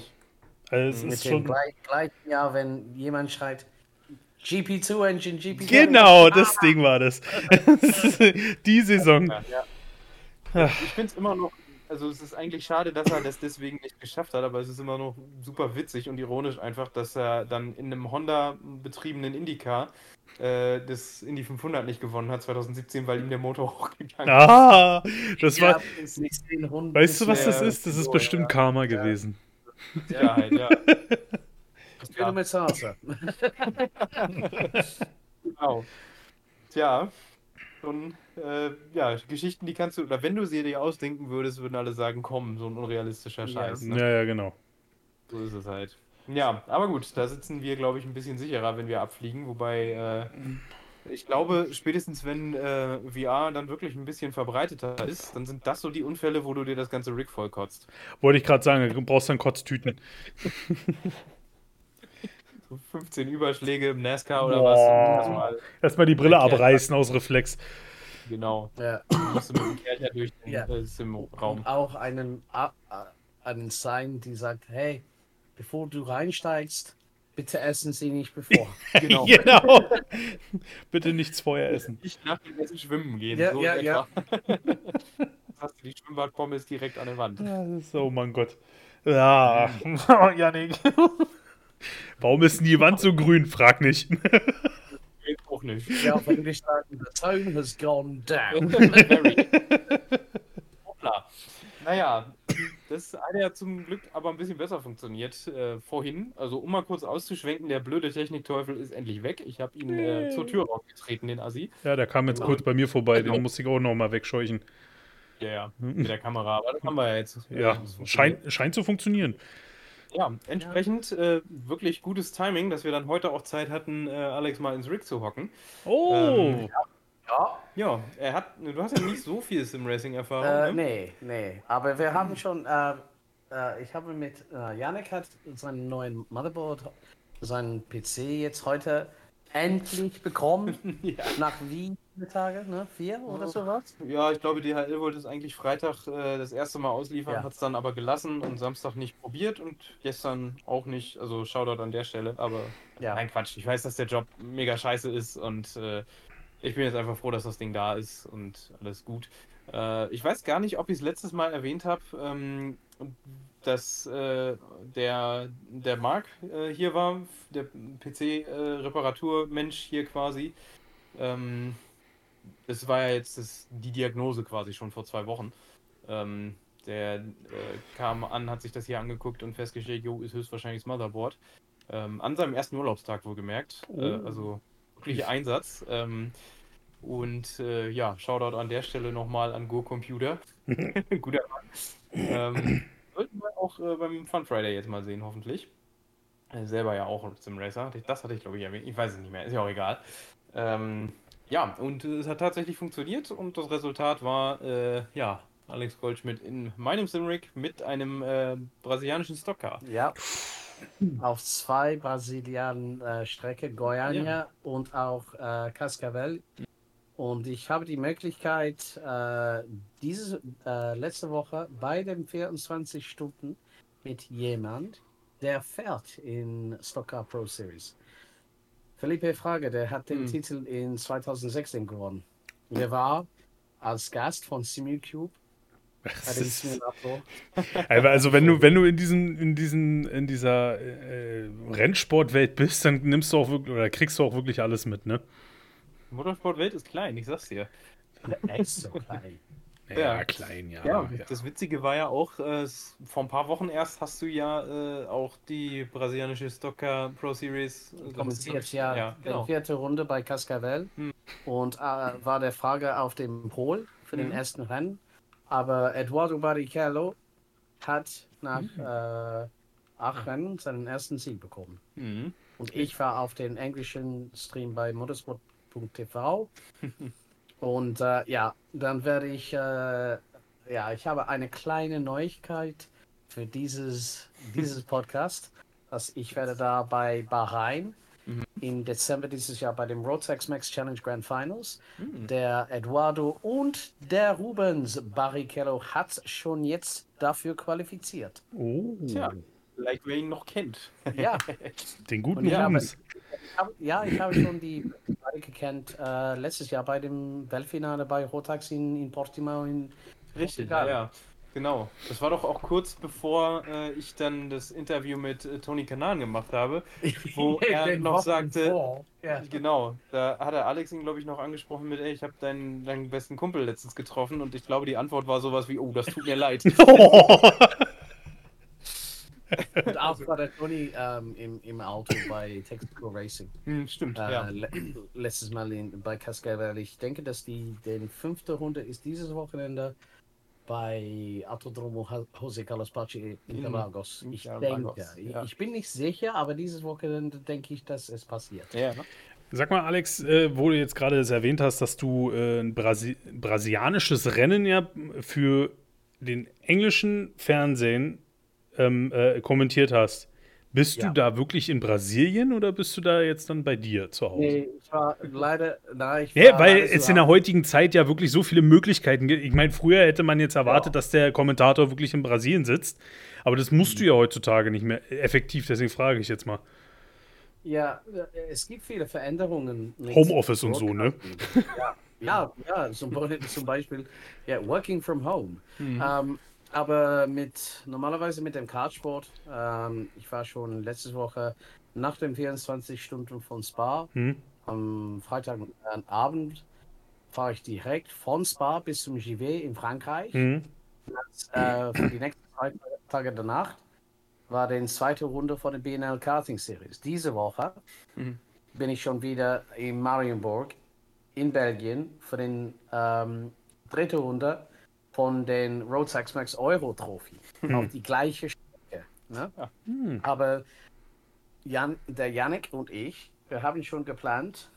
[SPEAKER 1] Also es
[SPEAKER 3] Mit
[SPEAKER 1] ist
[SPEAKER 3] dem
[SPEAKER 1] schon.
[SPEAKER 3] gleich, gleichen Jahr, wenn jemand schreit, GP2 Engine, GP2
[SPEAKER 1] Genau, das Ding war das. Die Saison.
[SPEAKER 2] Ja, ja. Ich finde es immer noch, also es ist eigentlich schade, dass er das deswegen nicht geschafft hat, aber es ist immer noch super witzig und ironisch einfach, dass er dann in einem Honda betriebenen Indycar äh, das Indy 500 nicht gewonnen hat 2017, weil ihm der Motor hochgegangen ist.
[SPEAKER 1] Ah, das
[SPEAKER 3] Ja,
[SPEAKER 1] war. Weißt du, was das
[SPEAKER 2] Ja,
[SPEAKER 1] ist? Das ist bestimmt
[SPEAKER 2] ja.
[SPEAKER 1] Karma gewesen.
[SPEAKER 2] Mit Sicherheit, ja.
[SPEAKER 3] Spiele mit Salsa.
[SPEAKER 2] Genau. Tja, schon, äh, ja, Geschichten, die kannst du, oder wenn du sie dir ausdenken würdest, würden alle sagen, komm, so ein unrealistischer
[SPEAKER 3] Ja.
[SPEAKER 2] Scheiß. Ne?
[SPEAKER 1] Ja, ja, genau.
[SPEAKER 2] So ist es halt. Ja, aber gut, da sitzen wir, glaube ich, ein bisschen sicherer, wenn wir abfliegen. Wobei, äh, ich glaube, spätestens wenn äh, VR dann wirklich ein bisschen verbreiteter ist, dann sind das so die Unfälle, wo du dir das ganze Rig vollkotzt.
[SPEAKER 1] Wollte ich gerade sagen, du brauchst dann Kotztüten.
[SPEAKER 2] So 15 Überschläge im NASCAR oder
[SPEAKER 1] Boah.
[SPEAKER 2] was. Erstmal,
[SPEAKER 1] die Brille
[SPEAKER 2] Ja.
[SPEAKER 1] abreißen aus Reflex.
[SPEAKER 2] Genau.
[SPEAKER 3] Ja.
[SPEAKER 2] Du musst mit dem Kercher durch den
[SPEAKER 3] Ja.
[SPEAKER 2] äh, Sim-Raum.
[SPEAKER 3] Und auch einen, a- a- ein Sign, die sagt, hey, bevor du reinsteigst, bitte essen Sie nicht bevor.
[SPEAKER 2] Genau.
[SPEAKER 1] genau. Bitte nichts vorher essen.
[SPEAKER 2] Nicht nach dem Essen schwimmen gehen.
[SPEAKER 3] Ja,
[SPEAKER 2] so
[SPEAKER 3] ja, ja.
[SPEAKER 2] hast du die Schwimmbadpommes direkt an der Wand.
[SPEAKER 1] Ja, das ist, oh mein Gott. Ja, Janik. Warum ist denn die Wand so grün? Frag nicht.
[SPEAKER 2] Auch nicht.
[SPEAKER 3] ja, auf Englisch sagen, the tone has gone down.
[SPEAKER 2] Very. Hoppla. Naja, das eine hat zum Glück aber ein bisschen besser funktioniert äh, vorhin. Also um mal kurz auszuschwenken, der blöde Technikteufel ist endlich weg. Ich habe ihn äh, zur Tür rausgetreten, den Assi.
[SPEAKER 1] Ja, der kam jetzt kurz bei mir vorbei, den musste ich auch noch mal wegscheuchen.
[SPEAKER 2] Ja, ja, mit der Kamera. Aber das haben wir ja jetzt.
[SPEAKER 1] Ja, scheint, scheint zu funktionieren.
[SPEAKER 2] Ja, entsprechend äh, wirklich gutes Timing, dass wir dann heute auch Zeit hatten, äh, Alex mal ins Rig zu hocken.
[SPEAKER 1] Oh,
[SPEAKER 2] Ähm,
[SPEAKER 3] Ja,
[SPEAKER 2] Ja, er hat, du hast ja nicht so viel Sim-Racing-Erfahrung.
[SPEAKER 3] äh,
[SPEAKER 2] ne?
[SPEAKER 3] nee, nee. Aber wir haben schon, äh, äh, ich habe mit, äh, Yannick hat seinen neuen Motherboard, seinen PC jetzt heute endlich bekommen.
[SPEAKER 2] Ja.
[SPEAKER 3] Nach wie viele Tage? Ne? Vier oder sowas?
[SPEAKER 2] Ja, ich glaube, DHL wollte es eigentlich Freitag äh, das erste Mal ausliefern,
[SPEAKER 3] Ja.
[SPEAKER 2] hat es dann aber gelassen und Samstag nicht probiert und gestern auch nicht. Also Shoutout an der Stelle, aber
[SPEAKER 3] Ja.
[SPEAKER 2] nein, Quatsch. Ich weiß, dass der Job mega scheiße ist und äh, ich bin jetzt einfach froh, dass das Ding da ist und alles gut. Äh, ich weiß gar nicht, ob ich es letztes Mal erwähnt habe, ähm, dass äh, der, der Marc äh, hier war, der PC-Reparaturmensch hier quasi. Ähm, das war ja jetzt das, die Diagnose quasi schon vor zwei Wochen. Ähm, der äh, kam an, hat sich das hier angeguckt und festgestellt, jo, ist höchstwahrscheinlich das Motherboard. Ähm, an seinem ersten Urlaubstag wohlgemerkt. Äh,
[SPEAKER 1] Oh.
[SPEAKER 2] also wirklich Einsatz. Ähm, und äh, ja, Shoutout an der Stelle nochmal an Go Computer. Guter Mann. Ähm, sollten wir auch äh, beim Fun Friday jetzt mal sehen, hoffentlich. Äh, selber ja auch Sim Racer. Das hatte ich, glaube ich, erwähnt. Ich weiß es nicht mehr, ist ja auch egal. Ähm, ja, und äh, es hat tatsächlich funktioniert und das Resultat war, äh, ja, Alex Goldschmidt in meinem Simrig mit einem äh, brasilianischen Stockcar.
[SPEAKER 3] Ja. Auf zwei Brasilianen äh, Strecke, Goiânia
[SPEAKER 2] Ja.
[SPEAKER 3] und auch äh, Cascavel. Und ich habe die Möglichkeit, äh, diese äh, letzte Woche bei den 24 Stunden mit jemand, der fährt in Stocker Pro Series. Felipe Frage, der hat den
[SPEAKER 2] Hm.
[SPEAKER 3] Titel in 2016 gewonnen. Der war als Gast von dem
[SPEAKER 1] ist, also wenn du, wenn du in diesen, in diesen, in dieser äh, Rennsportwelt bist, dann nimmst du auch wirklich, oder kriegst du auch wirklich alles mit, ne?
[SPEAKER 2] Motorsportwelt ist klein, ich sag's dir.
[SPEAKER 3] Er ist so klein.
[SPEAKER 1] Ja,
[SPEAKER 2] Ja.
[SPEAKER 1] klein, ja.
[SPEAKER 2] Ja,
[SPEAKER 1] ja.
[SPEAKER 2] das Witzige war ja auch, äh, vor ein paar Wochen erst hast du ja äh, auch die brasilianische Stocker Pro Series äh,
[SPEAKER 3] kommentiert ja,
[SPEAKER 2] Ja,
[SPEAKER 3] die
[SPEAKER 2] genau.
[SPEAKER 3] vierte Runde bei Cascavel
[SPEAKER 2] Hm.
[SPEAKER 3] und äh, war der Frage auf dem Pol für den
[SPEAKER 2] Mhm.
[SPEAKER 3] ersten Rennen. Aber Eduardo Barrichello hat nach
[SPEAKER 2] Hm.
[SPEAKER 3] äh, acht Rennen seinen ersten Sieg bekommen.
[SPEAKER 2] Mhm.
[SPEAKER 3] Und ich war auf den englischen Stream bei motorsport.tv. und äh, ja, dann werde ich, äh, ja, ich habe eine kleine Neuigkeit für dieses, dieses Podcast. Dass ich werde da bei Bahrain
[SPEAKER 2] Mhm.
[SPEAKER 3] im Dezember dieses Jahr bei dem Rotex Max Challenge Grand Finals.
[SPEAKER 2] Mhm.
[SPEAKER 3] Der Eduardo und der Rubens Barrichello hat schon jetzt dafür qualifiziert.
[SPEAKER 1] Oh,
[SPEAKER 2] Tja, vielleicht wer ihn noch kennt.
[SPEAKER 3] Ja,
[SPEAKER 1] den guten
[SPEAKER 3] Und ja. Ich habe schon die gekannt äh, letztes Jahr bei dem Weltfinale bei Rotax in, in Portimao in
[SPEAKER 2] Richtig,
[SPEAKER 3] Portugal.
[SPEAKER 2] ja, ja. Genau. Das war doch auch kurz bevor äh, ich dann das Interview mit äh, Tony Kanan gemacht habe. Wo er noch sagte-.
[SPEAKER 3] Ja.
[SPEAKER 2] Genau, da hat er Alex ihn, glaube ich, noch angesprochen mit, ey, ich habe deinen, deinen besten Kumpel letztens getroffen und ich glaube, die Antwort war sowas wie, oh, das tut mir leid.
[SPEAKER 3] Und auch war der Toni ähm, im, im Auto bei Texaco Racing.
[SPEAKER 2] Hm, stimmt,
[SPEAKER 3] Äh,
[SPEAKER 2] ja.
[SPEAKER 3] le letztes Mal in, bei Cascavel. Ich denke, dass die, die fünfte Runde ist dieses Wochenende bei Autodromo José Carlos Pache in
[SPEAKER 2] In
[SPEAKER 3] Interlagos. Ich
[SPEAKER 2] Interlagos,
[SPEAKER 3] denke,
[SPEAKER 2] ja.
[SPEAKER 3] ich bin nicht sicher, aber dieses Wochenende denke ich, dass es passiert.
[SPEAKER 2] Ja,
[SPEAKER 1] Sag mal, Alex, äh, wo du jetzt gerade das erwähnt hast, dass du äh, ein Brasi brasilianisches Rennen ja für den englischen Fernsehen ähm, äh, kommentiert hast. Bist
[SPEAKER 3] Ja.
[SPEAKER 1] du da wirklich in Brasilien oder bist du da jetzt dann bei dir zu Hause?
[SPEAKER 3] Nee, ich war leider, nein, ich war
[SPEAKER 1] weil
[SPEAKER 3] leider
[SPEAKER 1] es in der heutigen Zeit ja wirklich so viele Möglichkeiten gibt. Ich meine, früher hätte man jetzt erwartet,
[SPEAKER 3] Ja.
[SPEAKER 1] dass der Kommentator wirklich in Brasilien sitzt. Aber das musst du ja heutzutage nicht mehr effektiv, deswegen frage ich jetzt mal.
[SPEAKER 3] Ja, äh, es gibt viele Veränderungen.
[SPEAKER 1] Homeoffice und so, ne?
[SPEAKER 3] Ja, ja, ja zum, Be- zum Beispiel ja, Working from Home. Ähm, aber mit normalerweise mit dem Kartsport, ähm, ich war schon letzte Woche nach den 24 Stunden von Spa,
[SPEAKER 1] Hm?
[SPEAKER 3] am Freitagabend fahre ich direkt von Spa bis zum JV in Frankreich.
[SPEAKER 1] Hm?
[SPEAKER 3] Äh, für die nächsten zwei Tage danach war die zweite Runde von der BNL Karting Series. Diese Woche
[SPEAKER 2] Mhm.
[SPEAKER 3] bin ich schon wieder in Marienburg in Belgien für den ähm, dritte Runde von den Road Sax Max Euro Trophy auf die gleiche Strecke. Ne?
[SPEAKER 1] Hm.
[SPEAKER 3] Aber Jan, der Yannick und ich, wir haben schon geplant,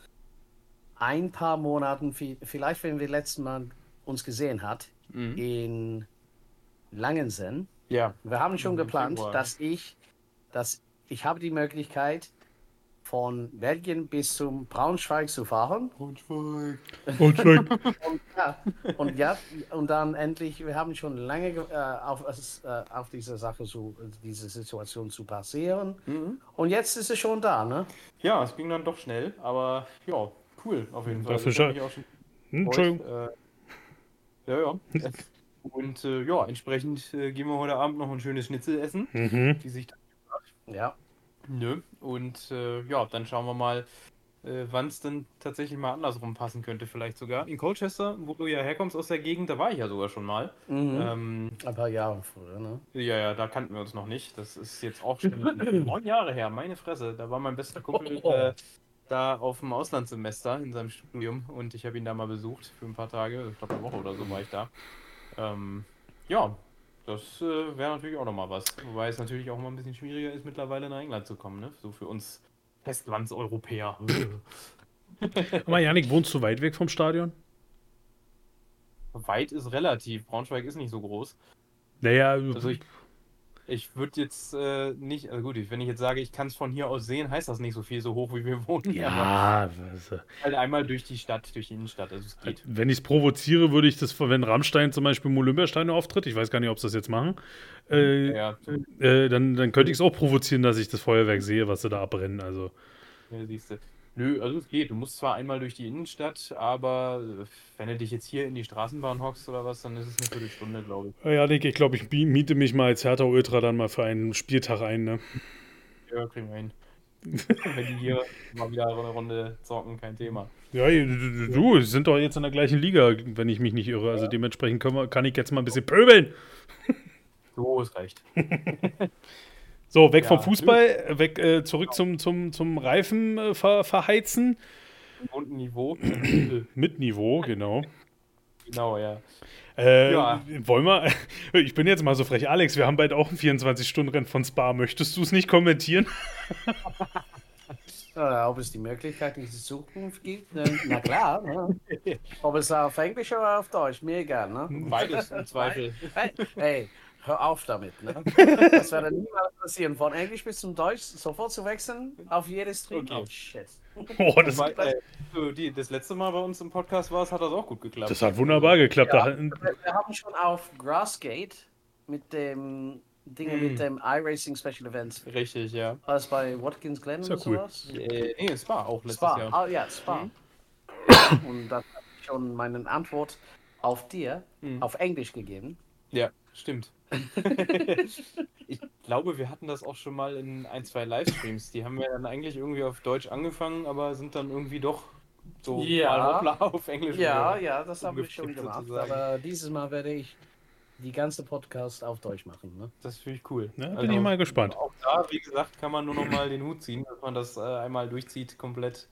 [SPEAKER 3] ein paar Monaten, vi- vielleicht wenn wir letztes Mal uns gesehen hat,
[SPEAKER 2] Mhm.
[SPEAKER 3] in Langensen,
[SPEAKER 2] Ja.
[SPEAKER 3] wir haben schon geplant, dass ich, dass ich habe die Möglichkeit, von Belgien bis zum Braunschweig zu fahren.
[SPEAKER 1] Und schön.
[SPEAKER 3] Und ja, und, ja, und dann endlich, wir haben schon lange ge- äh, auf, äh, auf diese Sache, zu, diese Situation zu passieren.
[SPEAKER 2] Mhm.
[SPEAKER 3] Und jetzt ist es schon da, ne?
[SPEAKER 2] Ja, es ging dann doch schnell, aber ja, cool auf jeden Fall.
[SPEAKER 1] Dafür
[SPEAKER 2] Ich auch schon
[SPEAKER 1] Hm, Entschuldigung.
[SPEAKER 2] Äh, ja, ja. Und äh, ja, entsprechend äh, gehen wir heute Abend noch ein schönes Schnitzel essen,
[SPEAKER 1] Mhm.
[SPEAKER 2] die sich
[SPEAKER 3] Ja.
[SPEAKER 2] Nö. Und äh, ja, dann schauen wir mal, äh, wann es denn tatsächlich mal andersrum passen könnte, vielleicht sogar. In Colchester, wo du ja herkommst aus der Gegend, da war ich ja sogar schon mal.
[SPEAKER 3] Mhm.
[SPEAKER 2] Ähm,
[SPEAKER 3] Ein paar Jahre früher, ne?
[SPEAKER 2] ja, ja, da kannten wir uns noch nicht. Das ist jetzt auch schon neun Jahre her, meine Fresse. Da war mein bester Kumpel äh, da auf dem Auslandssemester in seinem Studium und ich habe ihn da mal besucht für ein paar Tage. Ich glaube, eine Woche oder so war ich da. Ähm, ja, das äh, wäre natürlich auch nochmal was. Wobei es natürlich auch mal ein bisschen schwieriger ist, mittlerweile nach England zu kommen, ne? So für uns Festlandseuropäer.
[SPEAKER 1] Aber Janik, wohnst du weit weg vom Stadion?
[SPEAKER 2] Weit ist relativ. Braunschweig ist nicht so groß.
[SPEAKER 1] Naja,
[SPEAKER 2] Also ich, ich würde jetzt äh, nicht, also gut, wenn ich jetzt sage, ich kann es von hier aus sehen, heißt das nicht so viel, so hoch wie wir wohnen.
[SPEAKER 1] Ja, äh,
[SPEAKER 2] halt einmal durch die Stadt, durch die Innenstadt, also es geht.
[SPEAKER 1] wenn ich es provoziere, würde ich das, wenn Rammstein zum Beispiel im Olympiastadion auftritt, ich weiß gar nicht, ob sie das jetzt machen, äh,
[SPEAKER 2] Ja,
[SPEAKER 1] äh, dann, dann könnte ich es auch provozieren, dass ich das Feuerwerk sehe, was sie da abbrennen. Also,
[SPEAKER 2] ja, siehst du. Nö, also es geht. Du musst zwar einmal durch die Innenstadt, aber äh, wenn du dich jetzt hier in die Straßenbahn hockst oder was, dann ist es eine Viertelstunde, glaube ich.
[SPEAKER 1] ja, Janik, ich glaube, ich miete mich mal als Hertha Ultra dann mal für einen Spieltag ein. Ne?
[SPEAKER 2] Ja, kriegen wir hin. wenn die hier mal wieder eine Runde zocken, kein Thema.
[SPEAKER 1] Ja, du, sind doch jetzt in der gleichen Liga, wenn ich mich nicht irre. Also dementsprechend können wir, kann ich jetzt mal ein bisschen pöbeln.
[SPEAKER 2] So, es reicht.
[SPEAKER 1] So, weg
[SPEAKER 2] Ja,
[SPEAKER 1] vom Fußball, weg äh, zurück zum, zum, zum Reifen äh, ver, verheizen.
[SPEAKER 2] Im bunten Niveau.
[SPEAKER 1] Mit Niveau, genau.
[SPEAKER 2] genau, ja.
[SPEAKER 1] Äh,
[SPEAKER 2] Ja.
[SPEAKER 1] Wollen wir, ich bin jetzt mal so frech, Alex, wir haben bald auch ein 24-Stunden-Rennen von Spa. Möchtest du es nicht kommentieren?
[SPEAKER 3] Äh, ob es die Möglichkeit in der Zukunft gibt? Ne? Na klar. Ne? Ob es auf Englisch oder auf Deutsch, mir egal. Ne?
[SPEAKER 2] Beides im Zweifel.
[SPEAKER 3] Hey, hey, hör auf damit. Ne? Das werde niemals passieren. Von Englisch bis zum Deutsch sofort zu wechseln auf jedes Stream.
[SPEAKER 2] Okay.
[SPEAKER 3] Oh shit.
[SPEAKER 1] Oh, das,
[SPEAKER 2] Weil, äh, die, das letzte Mal bei uns im Podcast war es, hat das auch gut geklappt.
[SPEAKER 1] das hat wunderbar geklappt.
[SPEAKER 3] Ja.
[SPEAKER 1] Da-
[SPEAKER 3] Wir, haben schon auf Grassgate mit dem Dinge mit dem iRacing Special Events.
[SPEAKER 2] Richtig, ja.
[SPEAKER 3] War das bei Watkins Glen
[SPEAKER 1] Ist ja
[SPEAKER 3] oder
[SPEAKER 1] cool.
[SPEAKER 3] sowas?
[SPEAKER 2] Äh, nee, es war auch letztes
[SPEAKER 3] Spa.
[SPEAKER 2] Jahr.
[SPEAKER 3] Ah, ja, Spa. Und da habe ich schon meine Antwort auf dir
[SPEAKER 2] Mhm.
[SPEAKER 3] auf Englisch gegeben.
[SPEAKER 2] Ja, stimmt. ich glaube, wir hatten das auch schon mal in ein, zwei Livestreams. Die haben wir dann eigentlich irgendwie auf Deutsch angefangen, aber sind dann irgendwie doch so
[SPEAKER 3] Ja.
[SPEAKER 2] mal auf Englisch.
[SPEAKER 3] Ja, ja, das haben wir schon gemacht.
[SPEAKER 2] sozusagen.
[SPEAKER 3] Aber dieses Mal werde ich die ganze Podcast auf Deutsch machen. Ne?
[SPEAKER 2] Das finde ich cool.
[SPEAKER 1] Ja, bin
[SPEAKER 2] Also,
[SPEAKER 1] ich mal gespannt.
[SPEAKER 2] Auch da, wie gesagt, kann man nur noch mal den Hut ziehen, dass man das äh, einmal durchzieht, komplett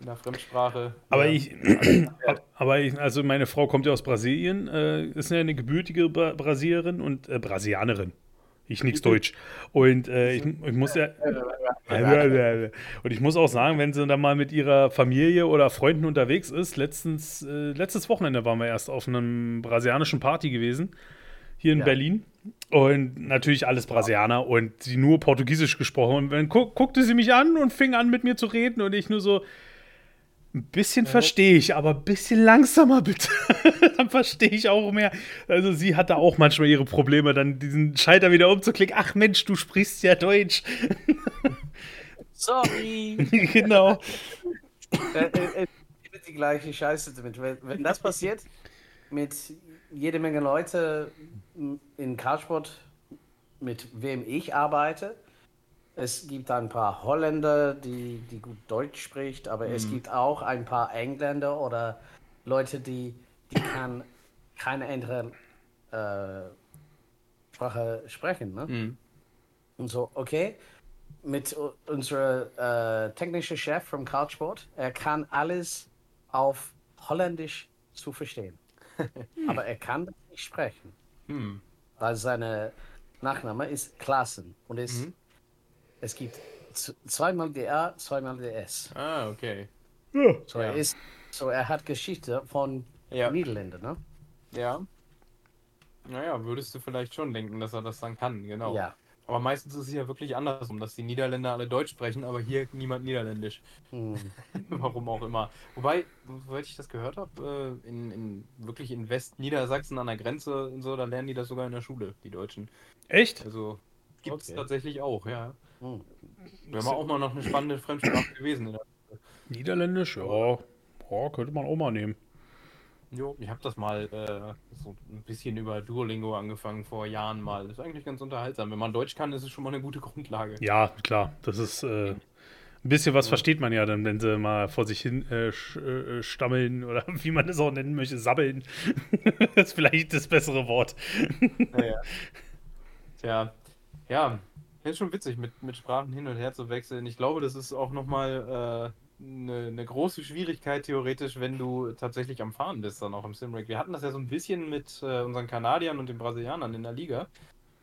[SPEAKER 2] in der Fremdsprache.
[SPEAKER 1] Aber
[SPEAKER 2] Ja.
[SPEAKER 1] ich, aber ich, also meine Frau kommt ja aus Brasilien, äh, ist ja eine gebürtige Bra Brasilierin und äh, Brasilianerin. Ich nix Deutsch. Und äh, ich, ich muss ja. Und ich muss auch sagen, wenn sie dann mal mit ihrer Familie oder Freunden unterwegs ist, letztens, äh, letztes Wochenende waren wir erst auf einem brasilianischen Party gewesen, hier in
[SPEAKER 3] Ja.
[SPEAKER 1] Berlin. Und natürlich alles Brasilianer und sie nur Portugiesisch gesprochen. Und dann gu guckte sie mich an und fing an mit mir zu reden und ich nur so, ein bisschen verstehe ich, aber ein bisschen langsamer bitte. dann verstehe ich auch mehr. Also sie hatte auch manchmal ihre Probleme, dann diesen Schalter wieder umzuklicken. Ach Mensch, du sprichst ja Deutsch.
[SPEAKER 3] Sorry.
[SPEAKER 1] genau.
[SPEAKER 3] äh, äh, äh, die gleiche Scheiße damit. Wenn, wenn das passiert, mit jede Menge Leute in Karlsport, mit wem ich arbeite, es gibt ein paar Holländer, die, die gut Deutsch spricht, aber mhm. es gibt auch ein paar Engländer oder Leute, die, die kann keine andere äh, Sprache sprechen. Ne? Mhm. Und so, okay, mit unserem äh, technischen Chef vom Kartsport, er kann alles auf Holländisch zu verstehen. aber er kann nicht sprechen. Mhm. Weil seine Nachname ist Klassen und ist mhm es gibt zweimal der zweimal der S.
[SPEAKER 2] Ah, okay.
[SPEAKER 3] Ja. So, er ist, so er hat Geschichte von ja. Niederländern, ne?
[SPEAKER 2] Ja. Naja, würdest du vielleicht schon denken, dass er das dann kann, genau.
[SPEAKER 3] Ja.
[SPEAKER 2] Aber meistens ist es ja wirklich andersrum, dass die Niederländer alle Deutsch sprechen, aber hier niemand Niederländisch. Hm. Warum auch immer. Wobei, soweit ich das gehört habe, äh, in, in, wirklich in Westniedersachsen an der Grenze und so, da lernen die das sogar in der Schule, die Deutschen.
[SPEAKER 1] Echt?
[SPEAKER 2] Also gibt es okay. tatsächlich auch, ja. Hm. Wäre mal auch mal noch eine spannende Fremdsprache gewesen.
[SPEAKER 1] Niederländisch, ja. ja. könnte man auch mal nehmen.
[SPEAKER 2] Jo, ich habe das mal äh, so ein bisschen über Duolingo angefangen vor Jahren mal. Das ist eigentlich ganz unterhaltsam. Wenn man Deutsch kann, ist es schon mal eine gute Grundlage.
[SPEAKER 1] Ja, klar. Das ist äh, ein bisschen was ja. versteht man ja dann, wenn sie mal vor sich hin äh, äh stammeln oder wie man es auch nennen möchte, sabbeln. das ist vielleicht das bessere Wort.
[SPEAKER 2] Naja. Tja, ja, ja, ist schon witzig, mit, mit Sprachen hin und her zu wechseln. Ich glaube, das ist auch nochmal äh, eine, eine große Schwierigkeit theoretisch, wenn du tatsächlich am Fahren bist, dann auch im Simrake. Wir hatten das ja so ein bisschen mit äh, unseren Kanadiern und den Brasilianern in der Liga.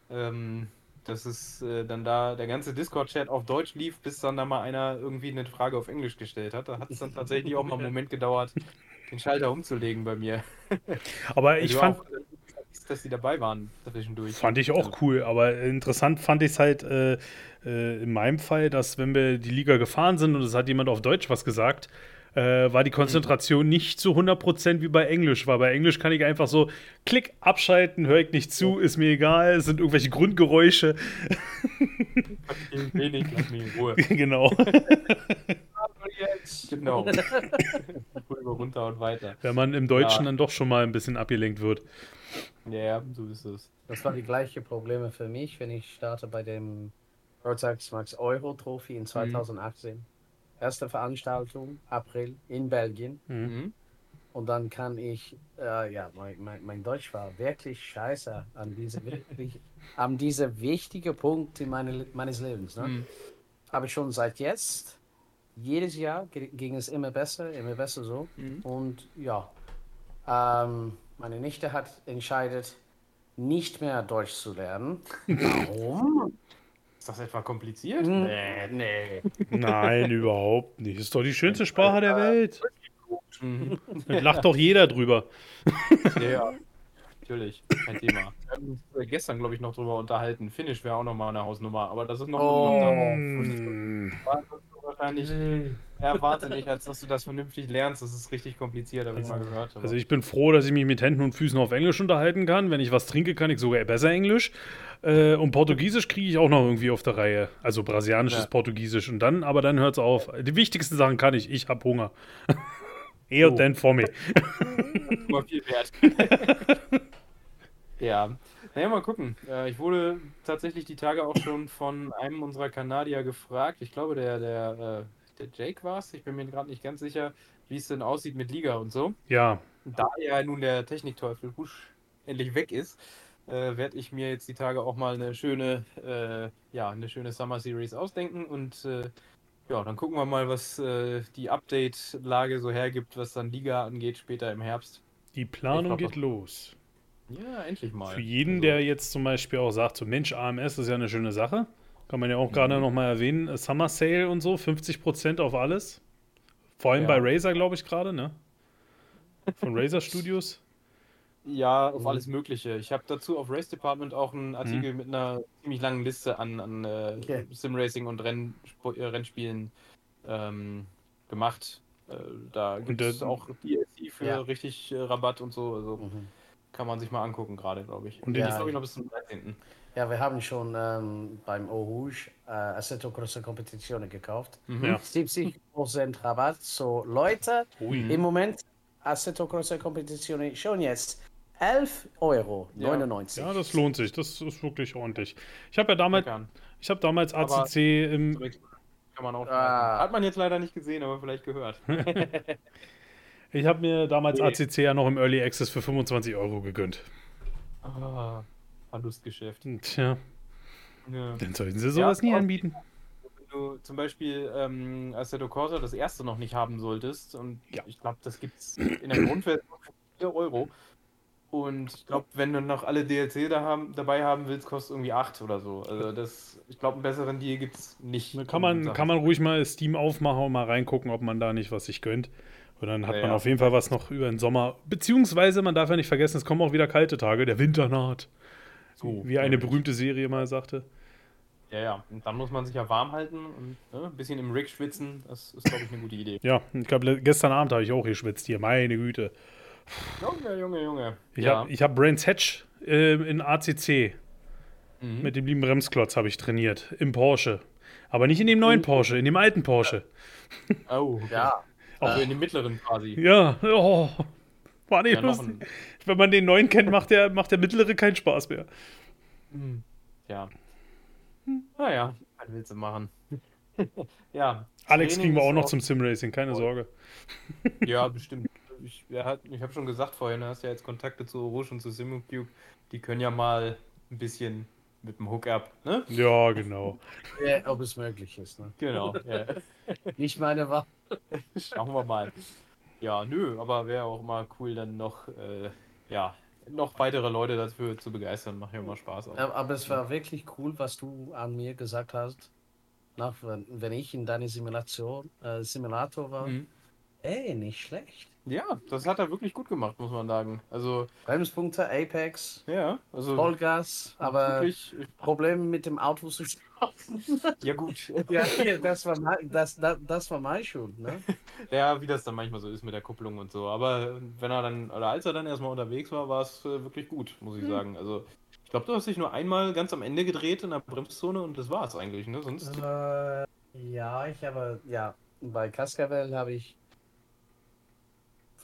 [SPEAKER 2] Ähm, dass es äh, dann da der ganze Discord-Chat auf Deutsch lief, bis dann da mal einer irgendwie eine Frage auf Englisch gestellt hat. Da hat es dann tatsächlich auch mal einen Moment gedauert, den Schalter umzulegen bei mir.
[SPEAKER 1] Aber ich fand. Auch,
[SPEAKER 2] dass die dabei waren zwischendurch.
[SPEAKER 1] Fand ich auch cool, aber interessant fand ich es halt äh, äh, in meinem Fall, dass wenn wir die Liga gefahren sind und es hat jemand auf Deutsch was gesagt, äh, war die Konzentration mhm. nicht zu 100% wie bei Englisch war. Bei Englisch kann ich einfach so, klick, abschalten, höre ich nicht zu, ist mir egal, es sind irgendwelche Grundgeräusche.
[SPEAKER 2] Wenig, lass mich in Ruhe.
[SPEAKER 1] Genau.
[SPEAKER 2] genau. runter und weiter.
[SPEAKER 1] Wenn man im Deutschen ja. dann doch schon mal ein bisschen abgelenkt wird.
[SPEAKER 2] Ja, so ist es.
[SPEAKER 3] Das war die gleiche Probleme für mich, wenn ich starte bei dem Rotax Max Euro Trophy in 2018. Mhm. Erste Veranstaltung, April in Belgien. Mhm. Und dann kann ich, äh, ja, mein, mein, mein, Deutsch war wirklich scheiße an diese, wirklich, an diese wichtige Punkt in meine, meines Lebens. Ne? Mhm. Aber schon seit jetzt, jedes Jahr ging es immer besser, immer besser so. Mhm. Und ja, ähm, meine Nichte hat entscheidet, nicht mehr Deutsch zu lernen.
[SPEAKER 2] Warum? Ist das etwa kompliziert? Hm.
[SPEAKER 3] Nee, nee.
[SPEAKER 1] Nein, überhaupt nicht. Ist doch die schönste Sprache der Welt. Da lacht doch jeder drüber.
[SPEAKER 2] Ja, natürlich. Kein Thema. Wir haben uns gestern, glaube ich, noch drüber unterhalten. Finnisch wäre auch nochmal eine Hausnummer, aber das ist noch. Oh. Noch wahrscheinlich erwarte nicht, als dass du das vernünftig lernst. Das ist richtig kompliziert, habe ich mal gehört.
[SPEAKER 1] Aber. Also ich bin froh, dass ich mich mit Händen und Füßen auf Englisch unterhalten kann. Wenn ich was trinke, kann ich sogar besser Englisch. Äh, und Portugiesisch kriege ich auch noch irgendwie auf der Reihe. Also brasilianisches ja. Portugiesisch. Und dann, aber dann hört es auf. Die wichtigsten Sachen kann ich. Ich habe Hunger. Eher oh. denn vor mir.
[SPEAKER 2] Viel wert. ja. Naja, mal gucken. Äh, ich wurde tatsächlich die Tage auch schon von einem unserer Kanadier gefragt. Ich glaube, der, der, äh, der Jake war es. Ich bin mir gerade nicht ganz sicher, wie es denn aussieht mit Liga und so.
[SPEAKER 1] Ja.
[SPEAKER 2] Da ja nun der Technikteufel husch endlich weg ist, äh, werde ich mir jetzt die Tage auch mal eine schöne, äh, ja, eine schöne Summer Series ausdenken und äh, ja, dann gucken wir mal, was äh, die Update-Lage so hergibt, was dann Liga angeht, später im Herbst.
[SPEAKER 1] Die Planung geht los.
[SPEAKER 2] Ja, endlich mal.
[SPEAKER 1] Für jeden, also. der jetzt zum Beispiel auch sagt, so Mensch, AMS ist ja eine schöne Sache. Kann man ja auch mhm. gerade nochmal erwähnen. Summer Sale und so, 50% auf alles. Vor allem ja. bei Razer, glaube ich, gerade, ne? Von Razer Studios.
[SPEAKER 2] Ja, auf
[SPEAKER 3] Mhm.
[SPEAKER 2] alles Mögliche. Ich habe dazu auf Race Department auch einen Artikel mit einer ziemlich langen Liste an, an äh,
[SPEAKER 3] Okay.
[SPEAKER 2] Simracing und Renn, äh, Rennspielen ähm, gemacht. Äh, da gibt es auch DLC für
[SPEAKER 3] Ja.
[SPEAKER 2] richtig äh, Rabatt und so. Also
[SPEAKER 3] Mhm.
[SPEAKER 2] Kann man sich mal angucken, gerade, glaube ich.
[SPEAKER 1] Und den-
[SPEAKER 2] ist, glaube ich, noch bis zum 13.
[SPEAKER 3] Ja, wir haben schon ähm, beim Eau Rouge äh, Assetto Corsa Competizione gekauft.
[SPEAKER 2] Mhm.
[SPEAKER 1] Ja.
[SPEAKER 3] 70% Rabatt. So, Leute,
[SPEAKER 1] Ui.
[SPEAKER 3] im Moment Assetto Corsa Competizione schon jetzt 11 Euro
[SPEAKER 2] Ja.
[SPEAKER 3] 99.
[SPEAKER 1] Ja, das lohnt sich. Das ist wirklich ordentlich. Ich habe ja damals, ich habe damals
[SPEAKER 2] Aber-
[SPEAKER 1] ACC im,
[SPEAKER 2] Kann man auch.
[SPEAKER 3] Ah.
[SPEAKER 2] Hat man jetzt leider nicht gesehen, aber vielleicht gehört.
[SPEAKER 1] ich habe mir damals
[SPEAKER 2] Nee.
[SPEAKER 1] ACC ja noch im Early Access für 25 Euro gegönnt.
[SPEAKER 2] ah, Verlustgeschäft.
[SPEAKER 1] Tja,
[SPEAKER 2] Ja.
[SPEAKER 1] dann sollten sie sowas
[SPEAKER 2] Ja,
[SPEAKER 1] nie anbieten.
[SPEAKER 2] Wenn du zum Beispiel ähm, Assetto Corsa das erste noch nicht haben solltest, und
[SPEAKER 1] Ja.
[SPEAKER 2] ich glaube, das gibt es in der Grundversion für 4 Euro. Und ich glaube, wenn du noch alle DLC da haben, dabei haben willst, kostet irgendwie 8 oder so. Also das, ich glaube, einen besseren Deal gibt es nicht.
[SPEAKER 1] Da kann man, kann man ruhig mal Steam aufmachen und mal reingucken, ob man da nicht was sich gönnt. Und dann hat
[SPEAKER 2] Ja,
[SPEAKER 1] man
[SPEAKER 2] ja.
[SPEAKER 1] auf jeden Fall was noch über den Sommer. Beziehungsweise, man darf ja nicht vergessen, es kommen auch wieder kalte Tage, der Winter naht.
[SPEAKER 2] So,
[SPEAKER 1] Wie eine berühmte Serie mal sagte.
[SPEAKER 2] Ja, ja. Und dann muss man sich ja warm halten und ne, ein bisschen im Rig schwitzen. Das ist, glaube ich, eine gute Idee.
[SPEAKER 1] Ja, ich glaube, gestern Abend habe ich auch geschwitzt hier, meine Güte.
[SPEAKER 2] Junge, Junge, Junge.
[SPEAKER 1] Ich
[SPEAKER 2] ja.
[SPEAKER 1] habe hab Brands Hatch äh, in ACC
[SPEAKER 2] Mhm.
[SPEAKER 1] mit dem lieben Bremsklotz habe ich trainiert. Im Porsche. Aber nicht in dem neuen Porsche, in dem alten Porsche.
[SPEAKER 2] Oh, okay.
[SPEAKER 3] Ja,
[SPEAKER 2] Also in dem mittleren quasi.
[SPEAKER 1] Ja, oh, war nicht
[SPEAKER 2] Ja,
[SPEAKER 1] lustig. Wenn man den neuen kennt, macht der, macht der mittlere keinen Spaß mehr.
[SPEAKER 2] Hm, Ja. Naja, was willst du machen? ja.
[SPEAKER 1] Alex
[SPEAKER 2] Training
[SPEAKER 1] kriegen wir auch noch zum Simracing, keine
[SPEAKER 2] Voll.
[SPEAKER 1] Sorge.
[SPEAKER 2] Ja, bestimmt. Ich, hat- ich habe schon gesagt vorhin, du hast ja jetzt Kontakte zu Rouge und zu SimuCube. Die können ja mal ein bisschen mit dem Hookup, ne?
[SPEAKER 1] Ja, genau.
[SPEAKER 3] ja, ob es möglich ist. Ne?
[SPEAKER 2] Genau. Ja.
[SPEAKER 3] Nicht meine Wahl.
[SPEAKER 2] Schauen wir mal. Ja, nö, aber wäre auch mal cool, dann noch, äh, ja, noch weitere Leute dafür zu begeistern. Macht ja immer Spaß. Auch.
[SPEAKER 3] Aber es war wirklich cool, was du an mir gesagt hast. Nach, wenn, ich in deiner Simulation, äh, Simulator war.
[SPEAKER 2] Mhm.
[SPEAKER 3] Ey, nicht schlecht.
[SPEAKER 2] Ja, das hat er wirklich gut gemacht, muss man sagen. Also,
[SPEAKER 3] Bremspunkte, Apex,
[SPEAKER 2] ja, also
[SPEAKER 3] Vollgas, aber
[SPEAKER 2] wirklich,
[SPEAKER 3] Probleme mit dem Auto zu
[SPEAKER 2] ja gut.
[SPEAKER 3] Ja, hier, das war mein, das, das, das war meine Schuld, ne?
[SPEAKER 2] Ja, wie das dann manchmal so ist mit der Kupplung und so. Aber wenn er dann, oder als er dann erstmal unterwegs war, war es äh, wirklich gut, muss ich
[SPEAKER 3] Hm.
[SPEAKER 2] sagen. Also, ich glaube, du hast dich nur einmal ganz am Ende gedreht in der Bremszone und das war es eigentlich, ne? Sonst.
[SPEAKER 3] Äh, ja, ich habe, ja, bei Cascavel habe ich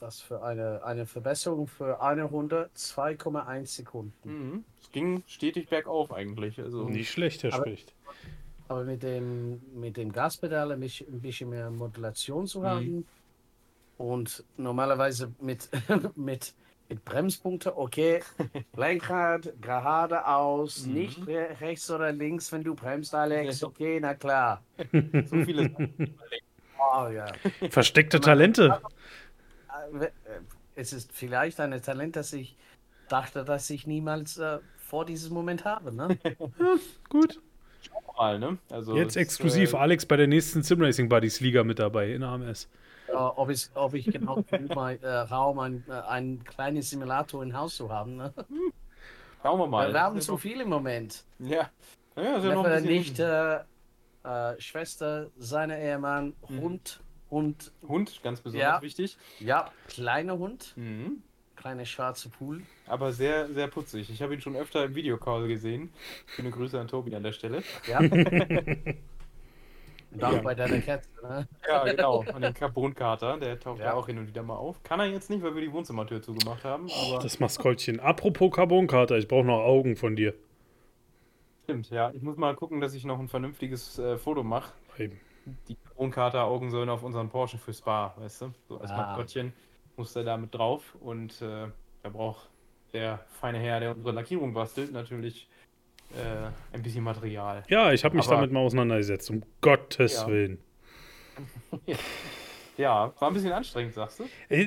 [SPEAKER 3] was für eine, eine Verbesserung für eine Runde 2,1 Sekunden.
[SPEAKER 2] Mhm. Es ging stetig bergauf eigentlich. Also,
[SPEAKER 1] Nicht schlecht, Herr
[SPEAKER 3] Aber-
[SPEAKER 1] Specht.
[SPEAKER 3] Aber mit dem, mit dem Gaspedal ein bisschen, ein bisschen mehr Modulation zu haben und normalerweise mit, mit, mit Bremspunkte, okay, Lenkrad geradeaus,
[SPEAKER 2] Mhm.
[SPEAKER 3] nicht re rechts oder links, wenn du bremst, Alex, okay, na klar.
[SPEAKER 2] so viele.
[SPEAKER 3] Oh ja.
[SPEAKER 1] Versteckte Talente.
[SPEAKER 3] Es ist vielleicht ein Talent, das ich dachte, dass ich niemals äh, vor diesem Moment habe. Ne?
[SPEAKER 1] Gut.
[SPEAKER 2] mal, ne? Also,
[SPEAKER 1] Jetzt exklusiv
[SPEAKER 2] Äh,
[SPEAKER 1] Alex bei der nächsten Simracing Buddies Liga mit dabei in AMS.
[SPEAKER 3] äh, ob, ich, ob ich genau genug mein, äh, Raum, ein, äh, einen kleinen Simulator im Haus zu haben. Ne?
[SPEAKER 2] schauen wir mal.
[SPEAKER 3] Wir haben zu viel im Moment.
[SPEAKER 2] Ja. Ja, ja ein
[SPEAKER 3] nicht äh, äh, Schwester, seine Ehemann,
[SPEAKER 2] Mhm.
[SPEAKER 3] Hund und
[SPEAKER 2] Hund, ganz besonders
[SPEAKER 3] Ja.
[SPEAKER 2] wichtig.
[SPEAKER 3] ja, kleiner Hund,
[SPEAKER 2] Mhm.
[SPEAKER 3] kleine schwarze Pool.
[SPEAKER 2] Aber sehr, sehr putzig. Ich habe ihn schon öfter im Videocall gesehen. Schöne Grüße an Tobi an der Stelle.
[SPEAKER 3] Ja. Und auch bei deiner Katze. Ne?
[SPEAKER 2] Ja, genau. Und den Carbonkater, der taucht ja.
[SPEAKER 3] Ja.
[SPEAKER 2] auch hin und wieder mal auf. Kann er jetzt nicht, weil wir die Wohnzimmertür zugemacht haben. Aber
[SPEAKER 1] Das Maskottchen. Apropos Carbonkarte, ich brauche noch Augen von dir.
[SPEAKER 2] stimmt, ja. Ich muss mal gucken, dass ich noch ein vernünftiges äh, Foto mache. Die Carbonkater-Augen sollen auf unseren Porsche für Spa, weißt du? So als
[SPEAKER 3] Ah.
[SPEAKER 2] Maskottchen muss der da mit drauf. Und äh, da braucht der feine Herr, der unsere Lackierung bastelt, natürlich äh, ein bisschen Material.
[SPEAKER 1] Ja, ich habe mich
[SPEAKER 2] Aber-
[SPEAKER 1] damit mal auseinandergesetzt, um Gottes
[SPEAKER 2] Ja.
[SPEAKER 1] Willen.
[SPEAKER 2] Ja, war ein bisschen anstrengend, sagst du?
[SPEAKER 1] Äh,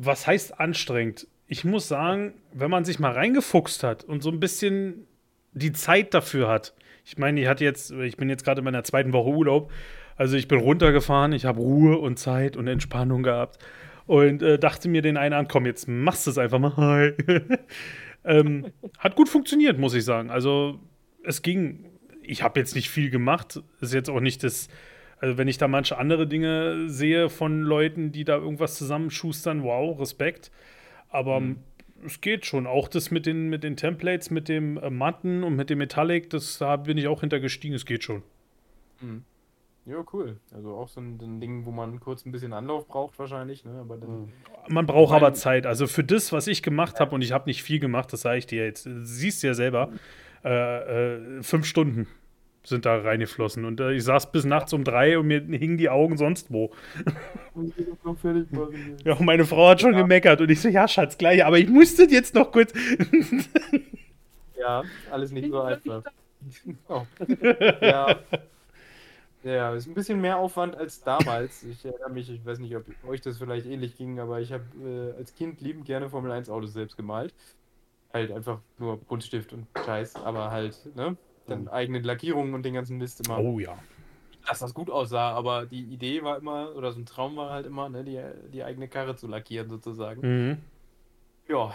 [SPEAKER 1] Was heißt anstrengend? Ich muss sagen, wenn man sich mal reingefuchst hat und so ein bisschen die Zeit dafür hat. Ich meine, ich hatte jetzt, ich bin jetzt gerade in meiner zweiten Woche Urlaub. Also ich bin runtergefahren, ich habe Ruhe und Zeit und Entspannung gehabt. und äh, dachte mir den einen an, komm, jetzt machst du es einfach mal. Hi. ähm, hat gut funktioniert, muss ich sagen. Also es ging, ich habe jetzt nicht viel gemacht, ist jetzt auch nicht das, also wenn ich da manche andere Dinge sehe von Leuten, die da irgendwas zusammenschustern, wow, Respekt. Aber mhm. Es geht schon. Auch das mit den, mit den Templates, mit dem äh, Matten und mit dem Metallic, das, da bin ich auch hintergestiegen, es geht schon.
[SPEAKER 2] Mhm. Ja, cool. Also auch so ein, ein, Ding, wo man kurz ein bisschen Anlauf braucht wahrscheinlich. Ne? Aber dann, mhm.
[SPEAKER 1] man braucht aber Zeit. Also für das, was ich gemacht habe, und ich habe nicht viel gemacht, das sage ich dir jetzt, siehst du ja selber, äh, äh, fünf Stunden sind da reingeflossen. Und äh, ich saß bis nachts um drei und mir hingen die Augen sonst wo. ja, und meine Frau hat schon ja. gemeckert und ich so, ja, Schatz, gleich, aber ich musste jetzt noch kurz.
[SPEAKER 2] ja, alles nicht so einfach. oh. Ja. Ja, ist ein bisschen mehr Aufwand als damals. Ich erinnere mich, ich weiß nicht, ob euch das vielleicht ähnlich ging, aber ich habe äh, als Kind liebend gerne Formel 1 Autos selbst gemalt. Halt einfach nur Buntstift und Scheiß, aber halt, ne? Dann mhm. eigene Lackierungen und den ganzen Mist immer.
[SPEAKER 1] Oh ja.
[SPEAKER 2] Dass das gut aussah, aber die Idee war immer, oder so ein Traum war halt immer, ne, die, die eigene Karre zu lackieren sozusagen. Mhm. Ja,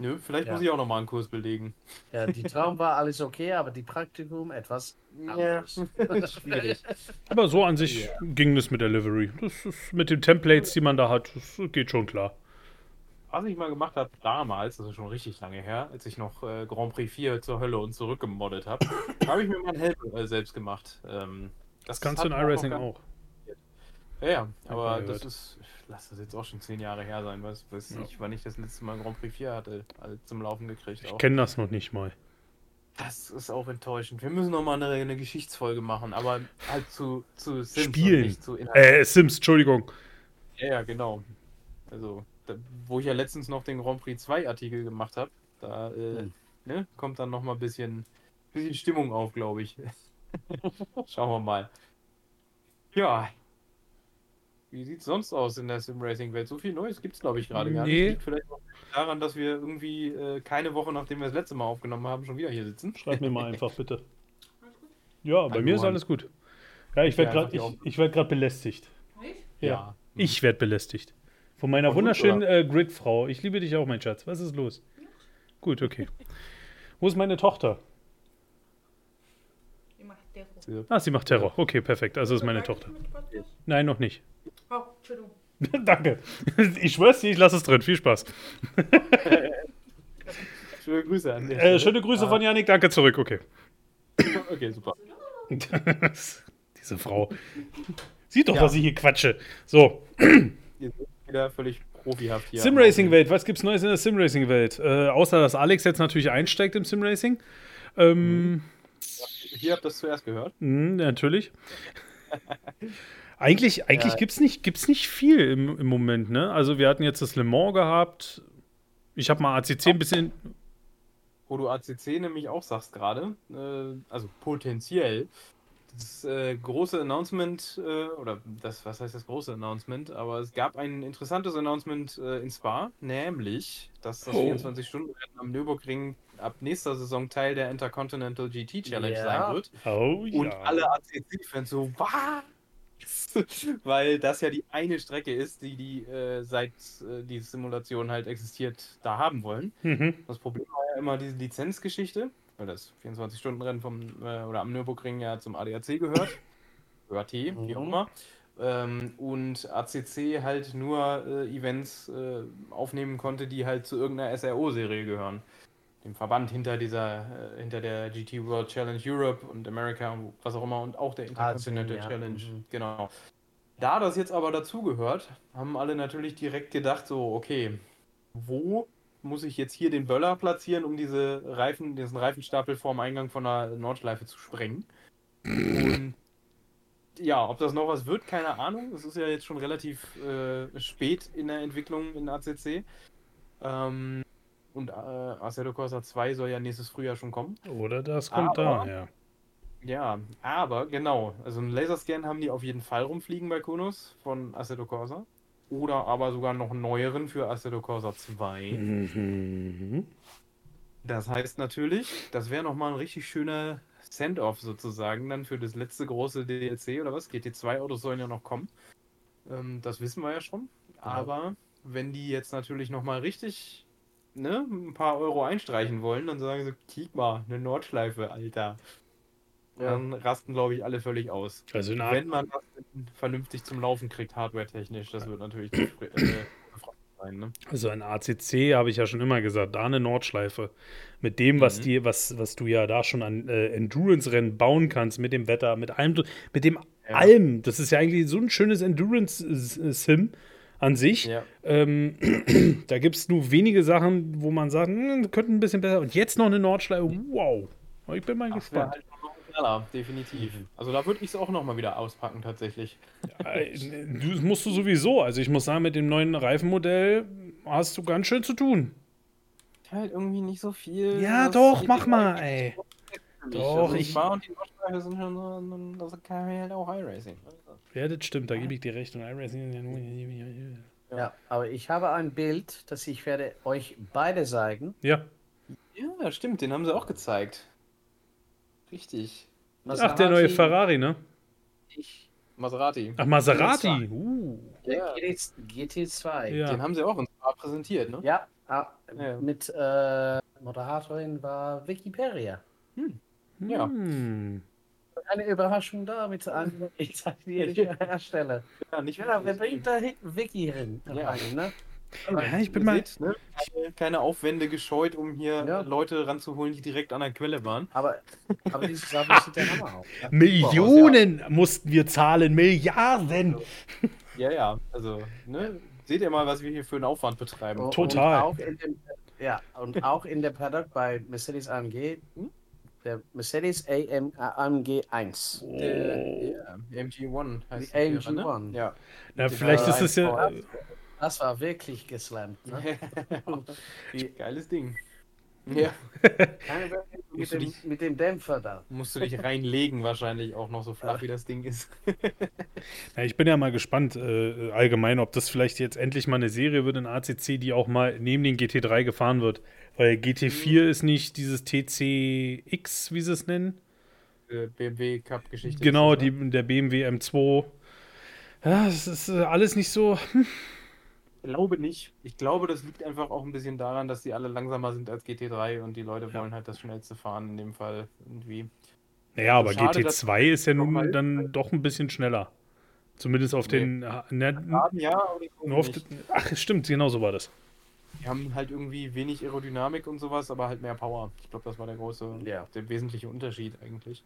[SPEAKER 2] Nö, vielleicht ja. muss ich auch nochmal einen Kurs belegen.
[SPEAKER 3] Ja, die Traum war alles okay, aber die Praktikum etwas ja.
[SPEAKER 1] schwierig. Aber so an sich ja. ging es mit der Livery. Das ist mit den Templates, die man da hat, das geht schon klar.
[SPEAKER 2] Was ich mal gemacht habe damals, das ist schon richtig lange her, als ich noch äh, Grand Prix 4 zur Hölle und zurück gemoddet habe, habe ich mir meinen Helm äh, selbst gemacht. Ähm,
[SPEAKER 1] das, das kannst du in iRacing auch.
[SPEAKER 2] Ja, ja, aber das ist, lass das jetzt auch schon zehn Jahre her sein, weiß, weiß ja. ich, wann ich das letzte Mal Grand Prix 4 hatte, also zum Laufen gekriegt.
[SPEAKER 1] Ich kenne das noch nicht mal.
[SPEAKER 2] Das ist auch enttäuschend. Wir müssen noch mal eine, eine Geschichtsfolge machen, aber halt zu, zu
[SPEAKER 1] Sims Spielen. nicht zu. Äh, Sims, Entschuldigung.
[SPEAKER 2] Ja, ja, genau. Also, wo ich ja letztens noch den Grand Prix 2 Artikel gemacht habe, da äh, hm. ne, kommt dann noch mal ein bisschen, bisschen Stimmung auf, glaube ich. Schauen wir mal. Ja, wie sieht es sonst aus in der Sim-Racing-Welt? So viel Neues gibt es, glaube ich, gerade gar nee. nicht. Liegt vielleicht auch daran, dass wir irgendwie äh, keine Woche, nachdem wir das letzte Mal aufgenommen haben, schon wieder hier sitzen.
[SPEAKER 1] Schreib mir mal einfach, bitte. Ja, bei Hallo, mir ist alles gut. Ja, ich werde gerade ich, ich werd belästigt. Ich? Ja. ja. Ich werde belästigt. Von meiner wunderschönen äh, Grid-Frau. Ich liebe dich auch, mein Schatz. Was ist los? Gut, okay. Wo ist meine Tochter? Sie macht Terror. Ah, sie macht Terror. Okay, perfekt. Also ist meine Tochter. Nein, noch nicht. Oh, Entschuldigung. Danke. Ich schwör's dir, ich lasse es drin. Viel Spaß.
[SPEAKER 2] schöne Grüße an
[SPEAKER 1] dich. Äh, schöne Grüße ah. von Janik. Danke zurück. Okay.
[SPEAKER 2] Okay, super.
[SPEAKER 1] Diese Frau. Sieht doch, ja. dass ich hier quatsche. So.
[SPEAKER 2] Wieder völlig profihaft hier.
[SPEAKER 1] Simracing-Welt. Was gibt's Neues in der Simracing-Welt? Äh, außer, dass Alex jetzt natürlich einsteigt im Simracing. Ähm, mhm.
[SPEAKER 2] Hier habt ihr das zuerst gehört.
[SPEAKER 1] Mh, natürlich. Eigentlich, eigentlich ja. gibt es nicht, gibt's nicht viel im, im Moment, ne? Also wir hatten jetzt das Le Mans gehabt. Ich habe mal ACC ein bisschen.
[SPEAKER 2] Wo du ACC nämlich auch sagst gerade, äh, also potenziell, das äh, große Announcement, äh, oder das, was heißt das große Announcement, aber es gab ein interessantes Announcement äh, in Spa, nämlich, dass das oh. 24-Stunden-Rennen am Nürburgring ab nächster Saison Teil der Intercontinental GT Challenge ja. sein wird.
[SPEAKER 1] Oh,
[SPEAKER 2] ja. Und alle ACC-Fans so, was? weil das ja die eine Strecke ist, die die äh, seit äh, die Simulation halt existiert, da haben wollen. Mhm. Das Problem war ja immer diese Lizenzgeschichte, weil das 24-Stunden-Rennen vom äh, oder am Nürburgring ja zum ADAC gehört. ÖAT, mhm. wie auch immer. Ähm, und ACC halt nur äh, Events äh, aufnehmen konnte, die halt zu irgendeiner SRO-Serie gehören dem Verband hinter dieser, äh, hinter der GT World Challenge Europe und America und was auch immer und auch der ah, ja. Challenge. Mhm. Genau. Da das jetzt aber dazugehört, haben alle natürlich direkt gedacht, so, okay, wo muss ich jetzt hier den Böller platzieren, um diese Reifen, diesen Reifenstapel vorm Eingang von der Nordschleife zu sprengen? Und ja, ob das noch was wird, keine Ahnung. Es ist ja jetzt schon relativ äh, spät in der Entwicklung in ACC. Ähm, und äh, Assetto Corsa 2 soll ja nächstes Frühjahr schon kommen.
[SPEAKER 1] Oder das kommt aber, da, ja.
[SPEAKER 2] Ja, aber genau. Also einen Laserscan haben die auf jeden Fall rumfliegen bei Konus von Assetto Corsa. Oder aber sogar noch einen neueren für Assetto Corsa 2. Mhm. Das heißt natürlich, das wäre nochmal ein richtig schöner Send-off sozusagen dann für das letzte große DLC oder was? GT2-Autos sollen ja noch kommen. Ähm, das wissen wir ja schon. Aber wenn die jetzt natürlich nochmal richtig ne, ein paar Euro einstreichen wollen, dann sagen sie, kick mal, eine Nordschleife, Alter.
[SPEAKER 3] Ja.
[SPEAKER 2] Dann rasten, glaube ich, alle völlig aus.
[SPEAKER 1] Also
[SPEAKER 2] Wenn man das vernünftig zum Laufen kriegt, hardware-technisch, das wird natürlich die Fre- äh, sein, ne?
[SPEAKER 1] Also ein ACC habe ich ja schon immer gesagt, da eine Nordschleife. Mit dem, was
[SPEAKER 2] Mhm.
[SPEAKER 1] die, was, was du ja da schon an äh, Endurance-Rennen bauen kannst, mit dem Wetter, mit allem, mit dem
[SPEAKER 2] Ja.
[SPEAKER 1] allem. Das ist ja eigentlich so ein schönes Endurance-Sim an sich.
[SPEAKER 2] Ja.
[SPEAKER 1] Ähm, da gibt es nur wenige Sachen, wo man sagt, hm, könnte ein bisschen besser. Und jetzt noch eine Nordschleife. Wow. Ich bin mal
[SPEAKER 2] wäre
[SPEAKER 1] gespannt.
[SPEAKER 2] halt Knaller, definitiv. Also da würde ich es auch nochmal wieder auspacken, tatsächlich.
[SPEAKER 1] Äh, das musst du sowieso. Also ich muss sagen, mit dem neuen Reifenmodell hast du ganz schön zu tun.
[SPEAKER 2] Halt irgendwie nicht so viel.
[SPEAKER 1] Ja, doch, mach mal, ey. Doch,
[SPEAKER 2] also
[SPEAKER 1] ich-
[SPEAKER 2] ich war und die Nordschleife sind schon so, das kann halt auch iRacing.
[SPEAKER 1] Ja, das stimmt, da gebe ich dir recht. Und iRacing. Ja,
[SPEAKER 3] aber ich habe ein Bild, das ich werde euch beide zeigen.
[SPEAKER 1] Ja.
[SPEAKER 2] Ja, stimmt, den haben sie auch gezeigt. Richtig.
[SPEAKER 1] Ach, der neue Ferrari, ne?
[SPEAKER 3] Ich,
[SPEAKER 2] Maserati.
[SPEAKER 1] Ach, Maserati. Uh.
[SPEAKER 3] der GT, GT2.
[SPEAKER 1] Ja.
[SPEAKER 2] Den haben sie auch uns mal präsentiert, ne?
[SPEAKER 3] Ja, ah,
[SPEAKER 2] Ja.
[SPEAKER 3] mit äh, Moderatorin war Vicky Peria.
[SPEAKER 2] Ja.
[SPEAKER 1] Hm.
[SPEAKER 3] Eine Überraschung da mit einem italienischen Hersteller.
[SPEAKER 2] Ja, nicht
[SPEAKER 3] Ja, wer
[SPEAKER 2] wirklich.
[SPEAKER 3] bringt da hin- Vicky hin?
[SPEAKER 2] Ja.
[SPEAKER 3] rein, ne?
[SPEAKER 1] Ja, ich bin mal.
[SPEAKER 2] seht, ne? keine, keine Aufwände gescheut, um hier
[SPEAKER 3] Ja.
[SPEAKER 2] Leute ranzuholen, die direkt an der Quelle waren.
[SPEAKER 3] Aber, aber diese Sache sieht der Hammer aus. Ja.
[SPEAKER 1] Millionen mussten wir zahlen. Milliarden.
[SPEAKER 2] Ja, ja, also, ne? Seht ihr mal, was wir hier für einen Aufwand betreiben.
[SPEAKER 3] Und-
[SPEAKER 1] Total.
[SPEAKER 3] Und auch in dem, ja, und auch in der Paddock bei Mercedes AMG, hm, der Mercedes AM, AMG 1.
[SPEAKER 2] Der, ja, AMG1 heißt
[SPEAKER 3] Die
[SPEAKER 2] die Karre,
[SPEAKER 3] AMG1.
[SPEAKER 2] Ne? Ja.
[SPEAKER 1] Na, vielleicht ist es ja.
[SPEAKER 3] Das war wirklich geslammt. Ne?
[SPEAKER 2] Geiles Ding. Ja.
[SPEAKER 3] Mit, dem,
[SPEAKER 2] dich-
[SPEAKER 3] mit dem Dämpfer da.
[SPEAKER 2] Musst du dich reinlegen, wahrscheinlich auch noch so flach wie das Ding ist.
[SPEAKER 1] Ja, ich bin ja mal gespannt, äh, allgemein, ob das vielleicht jetzt endlich mal eine Serie wird in ACC, die auch mal neben den GT3 gefahren wird. Weil GT4 ist nicht dieses TCX, wie sie es nennen.
[SPEAKER 2] Äh, BMW Cup Geschichte.
[SPEAKER 1] Genau,
[SPEAKER 2] das,
[SPEAKER 1] die, der BMW M2. Ja, es ist äh, alles nicht so.
[SPEAKER 2] Ich glaube nicht. Ich glaube, das liegt einfach auch ein bisschen daran, dass die alle langsamer sind als GT3 und die Leute
[SPEAKER 1] Ja.
[SPEAKER 2] wollen halt das schnellste fahren in dem Fall irgendwie.
[SPEAKER 1] Naja, aber
[SPEAKER 2] Schade, dass-
[SPEAKER 1] GT2 ist ja nun dann doch ein bisschen schneller. Zumindest auf
[SPEAKER 2] Nee.
[SPEAKER 1] den. äh, Ne,
[SPEAKER 2] Haben ja,
[SPEAKER 1] auf,
[SPEAKER 2] nicht.
[SPEAKER 1] ach, stimmt, genau so war das.
[SPEAKER 2] Die haben halt irgendwie wenig Aerodynamik und sowas, aber halt mehr Power. Ich glaube, das war der große,
[SPEAKER 3] Ja.
[SPEAKER 2] der wesentliche Unterschied eigentlich.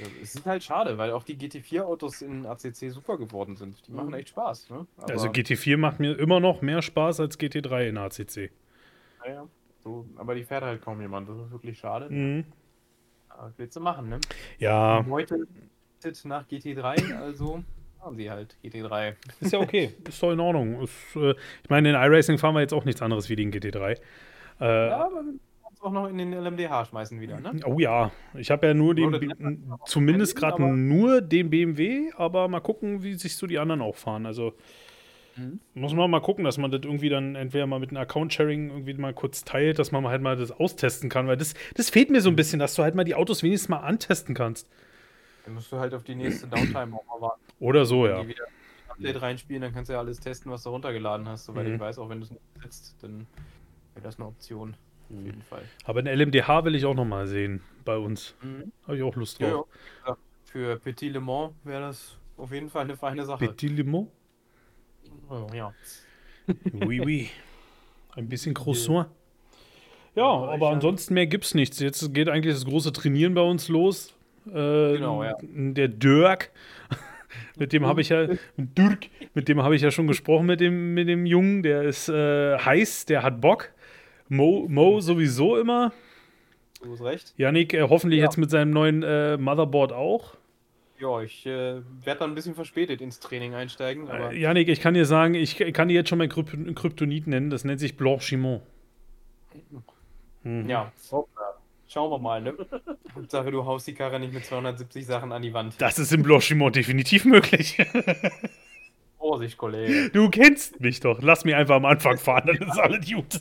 [SPEAKER 2] Ja, Es ist halt schade, weil auch die GT4-Autos in ACC super geworden sind. Die machen
[SPEAKER 3] Mhm.
[SPEAKER 2] echt Spaß. Ne?
[SPEAKER 1] Also GT4 macht mir immer noch mehr Spaß als GT3 in ACC.
[SPEAKER 2] naja, so, aber die fährt halt kaum jemand. Das ist wirklich schade.
[SPEAKER 1] Mhm.
[SPEAKER 2] Aber willst du machen, ne?
[SPEAKER 1] Ja,
[SPEAKER 2] Heute nach GT3, also fahren sie halt GT3.
[SPEAKER 1] ist ja okay. ist doch in Ordnung. Ist, äh, ich meine, in iRacing fahren wir jetzt auch nichts anderes wie den GT3. Äh,
[SPEAKER 2] Ja, aber uns auch noch in den LMDH schmeißen wieder, ne?
[SPEAKER 1] Oh ja, ich habe ja nur den, B- zumindest gerade nur den BMW, aber mal gucken, wie sich so die anderen auch fahren. Also
[SPEAKER 2] Mhm.
[SPEAKER 1] muss man mal gucken, dass man das irgendwie dann entweder mal mit einem Account-Sharing irgendwie mal kurz teilt, dass man halt mal das austesten kann, weil das, das fehlt mir so ein bisschen, dass du halt mal die Autos wenigstens mal antesten kannst.
[SPEAKER 2] Dann musst du halt auf die nächste Downtime auch mal warten.
[SPEAKER 1] Oder so,
[SPEAKER 2] Wenn
[SPEAKER 1] ja.
[SPEAKER 2] die wieder ein Update reinspielen, dann kannst du ja alles testen, was du runtergeladen hast. Soweit
[SPEAKER 1] Mhm.
[SPEAKER 2] ich weiß, auch wenn du es nicht setzt, dann wäre das eine Option. Auf jeden Fall.
[SPEAKER 1] Aber den LMDH will ich auch noch mal sehen bei uns.
[SPEAKER 2] Mhm.
[SPEAKER 1] Habe ich auch Lust
[SPEAKER 2] Ja,
[SPEAKER 1] drauf.
[SPEAKER 2] ja. Für Petit Le Mans wäre das auf jeden Fall eine feine Sache.
[SPEAKER 1] Petit Limo?
[SPEAKER 2] Oh, ja.
[SPEAKER 1] Oui, oui. Ein bisschen Croissant. Ja,
[SPEAKER 2] Aber
[SPEAKER 1] ansonsten mehr gibt's nichts. Jetzt geht eigentlich das große Trainieren bei uns los. Äh,
[SPEAKER 2] Genau, ja.
[SPEAKER 1] Der Dirk, mit dem habe ich ja, Dirk, mit dem habe ich ja schon gesprochen mit dem, mit dem Jungen. Der ist äh, heiß, der hat Bock. Mo, Mo sowieso immer.
[SPEAKER 2] Du hast recht.
[SPEAKER 1] Yannick äh, hoffentlich
[SPEAKER 2] Ja.
[SPEAKER 1] jetzt mit seinem neuen äh, Motherboard auch.
[SPEAKER 2] Ja, ich äh, werde dann ein bisschen verspätet ins Training einsteigen, aber
[SPEAKER 1] Äh, Yannick, ich kann dir sagen, ich kann dir jetzt schon mein Kryp Kryptonit nennen. Das nennt sich Blanchiment. Mhm.
[SPEAKER 2] ja, schauen wir mal, ne? Hauptsache, du haust die Karre nicht mit 270 Sachen an die Wand.
[SPEAKER 1] Das ist im Blanchiment definitiv möglich.
[SPEAKER 2] Vorsicht, Kollege.
[SPEAKER 1] Du kennst mich doch. Lass mich einfach am Anfang fahren, dann ist alles gut.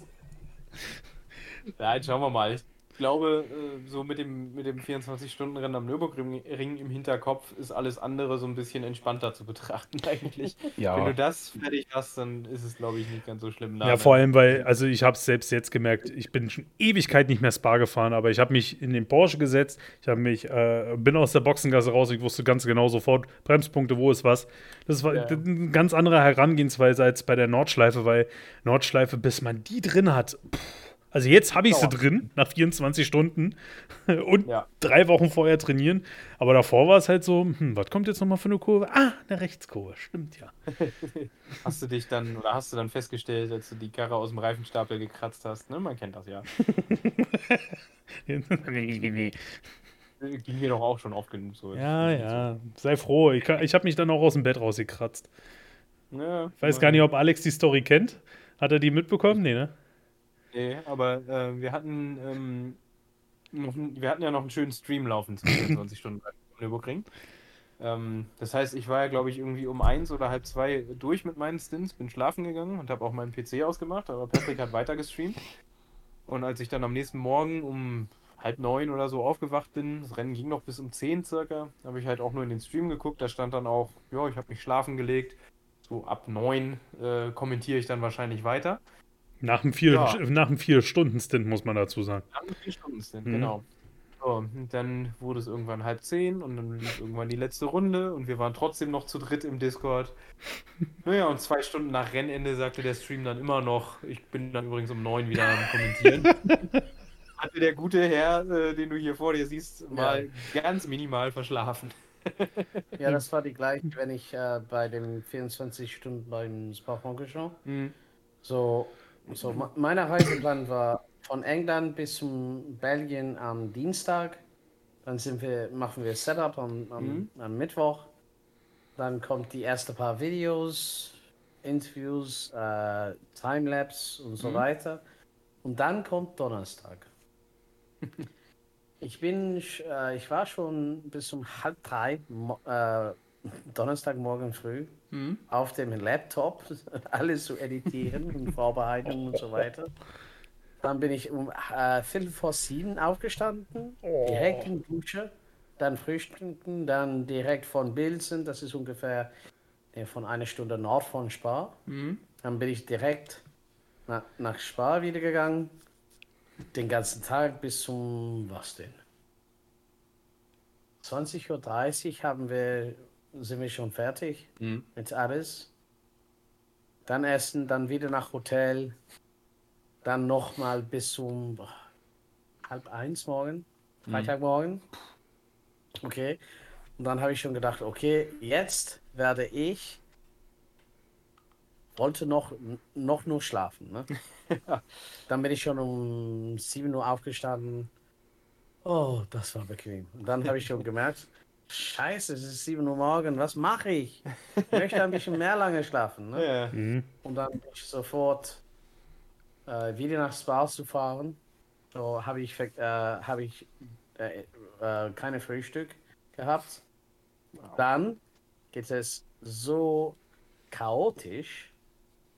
[SPEAKER 2] Nein, schauen wir mal. glaube, äh, so mit dem, mit dem 24-Stunden-Rennen am Nürburgring im Hinterkopf ist alles andere so ein bisschen entspannter zu betrachten eigentlich.
[SPEAKER 1] Ja.
[SPEAKER 2] Wenn du das fertig hast, dann ist es, glaube ich, nicht ganz so schlimm.
[SPEAKER 1] Ja, vor allem, weil, also ich habe es selbst jetzt gemerkt, ich bin schon Ewigkeit nicht mehr Spa gefahren, aber ich habe mich in den Porsche gesetzt, ich habe mich, äh, bin aus der Boxengasse raus, ich wusste ganz genau sofort, Bremspunkte, wo ist was. Das war
[SPEAKER 2] Ja.
[SPEAKER 1] eine ganz andere Herangehensweise als bei der Nordschleife, weil Nordschleife, bis man die drin hat, pff, also jetzt habe ich sie drin, nach 24 Stunden und
[SPEAKER 2] Ja.
[SPEAKER 1] drei Wochen vorher trainieren, aber davor war es halt so, hm, was kommt jetzt nochmal für eine Kurve? Ah, eine Rechtskurve, stimmt ja.
[SPEAKER 2] Hast du dich dann, oder hast du dann festgestellt, als du die Karre aus dem Reifenstapel gekratzt hast? Ne? Man kennt das ja. Ging mir doch auch schon oft genug so.
[SPEAKER 1] Ja, ja, sei froh. Ich, kann- ich habe mich dann auch aus dem Bett rausgekratzt.
[SPEAKER 2] ja
[SPEAKER 1] Ich weiß gar nicht, ob Alex die Story kennt. Hat er die mitbekommen? Nee, ne?
[SPEAKER 2] Nee, aber äh, wir hatten ähm, noch, wir hatten ja noch einen schönen Stream laufen zu 24 Stunden Nürburgring. Ähm, das heißt, ich war ja, glaube ich, irgendwie um eins oder halb zwei durch mit meinen Stints, bin schlafen gegangen und habe auch meinen PC ausgemacht, aber Patrick hat weiter gestreamt. Und als ich dann am nächsten Morgen um halb neun oder so aufgewacht bin, das Rennen ging noch bis um zehn circa, habe ich halt auch nur in den Stream geguckt, da stand dann auch, ja, ich habe mich schlafen gelegt. So ab neun äh, kommentiere ich dann wahrscheinlich weiter.
[SPEAKER 1] Nach einem vier,
[SPEAKER 2] Ja.
[SPEAKER 1] nach einem vier Stunden Stint muss man dazu sagen.
[SPEAKER 2] Am vier Stunden sind,
[SPEAKER 1] Mhm.
[SPEAKER 2] genau. So, und dann wurde es irgendwann halb zehn und dann lief irgendwann die letzte Runde und wir waren trotzdem noch zu dritt im Discord. Naja, und zwei Stunden nach Rennende sagte der Stream dann immer noch, ich bin dann übrigens um neun wieder am Kommentieren. Hatte der gute Herr, äh, den du hier vor dir siehst, mal ganz minimal verschlafen.
[SPEAKER 3] Ja, das war die gleiche, wenn ich äh, bei den 24 Stunden beim Spa-Francorchamps.
[SPEAKER 2] Mhm.
[SPEAKER 3] So, so me- meine Reiseplan war von England bis zum Belgien am Dienstag. Dann sind wir, machen wir Setup am, am,
[SPEAKER 2] Mhm.
[SPEAKER 3] am Mittwoch. Dann kommt die erste paar Videos, Interviews, äh, Timelapse und so
[SPEAKER 2] Mhm.
[SPEAKER 3] weiter. Und dann kommt Donnerstag. Ich bin, äh, ich war schon bis um halb drei äh, Donnerstagmorgen früh
[SPEAKER 2] Mhm.
[SPEAKER 3] auf dem Laptop alles zu editieren und vorbereiten und so weiter. Dann bin ich um äh, Viertel vor sieben aufgestanden, direkt in die Dusche, dann frühstücken, dann direkt von Bilzen, das ist ungefähr äh, von einer Stunde nord von Spa.
[SPEAKER 2] Mhm.
[SPEAKER 3] Dann bin ich direkt nach, nach Spa wieder gegangen, den ganzen Tag bis zum, was denn? 20.30 Uhr haben wir, sind wir schon fertig
[SPEAKER 2] Mhm.
[SPEAKER 3] mit alles. Dann essen, dann wieder nach Hotel. Dann nochmal bis boah, halb eins morgen, Freitagmorgen. Okay. Und dann habe ich schon gedacht, okay, jetzt werde ich, wollte noch, noch nur schlafen. Ne? Dann bin ich schon um 7 Uhr aufgestanden. Oh, das war bequem. Und dann habe ich schon gemerkt, scheiße, es ist 7 Uhr morgen, was mache ich? Ich möchte ein bisschen mehr lange schlafen. Ne?
[SPEAKER 2] Ja.
[SPEAKER 1] Mhm.
[SPEAKER 3] Und dann bin ich sofort äh, wieder nach Spa zu fahren. So habe ich, äh, habe ich äh, äh, keine Frühstück gehabt. Dann geht es so chaotisch,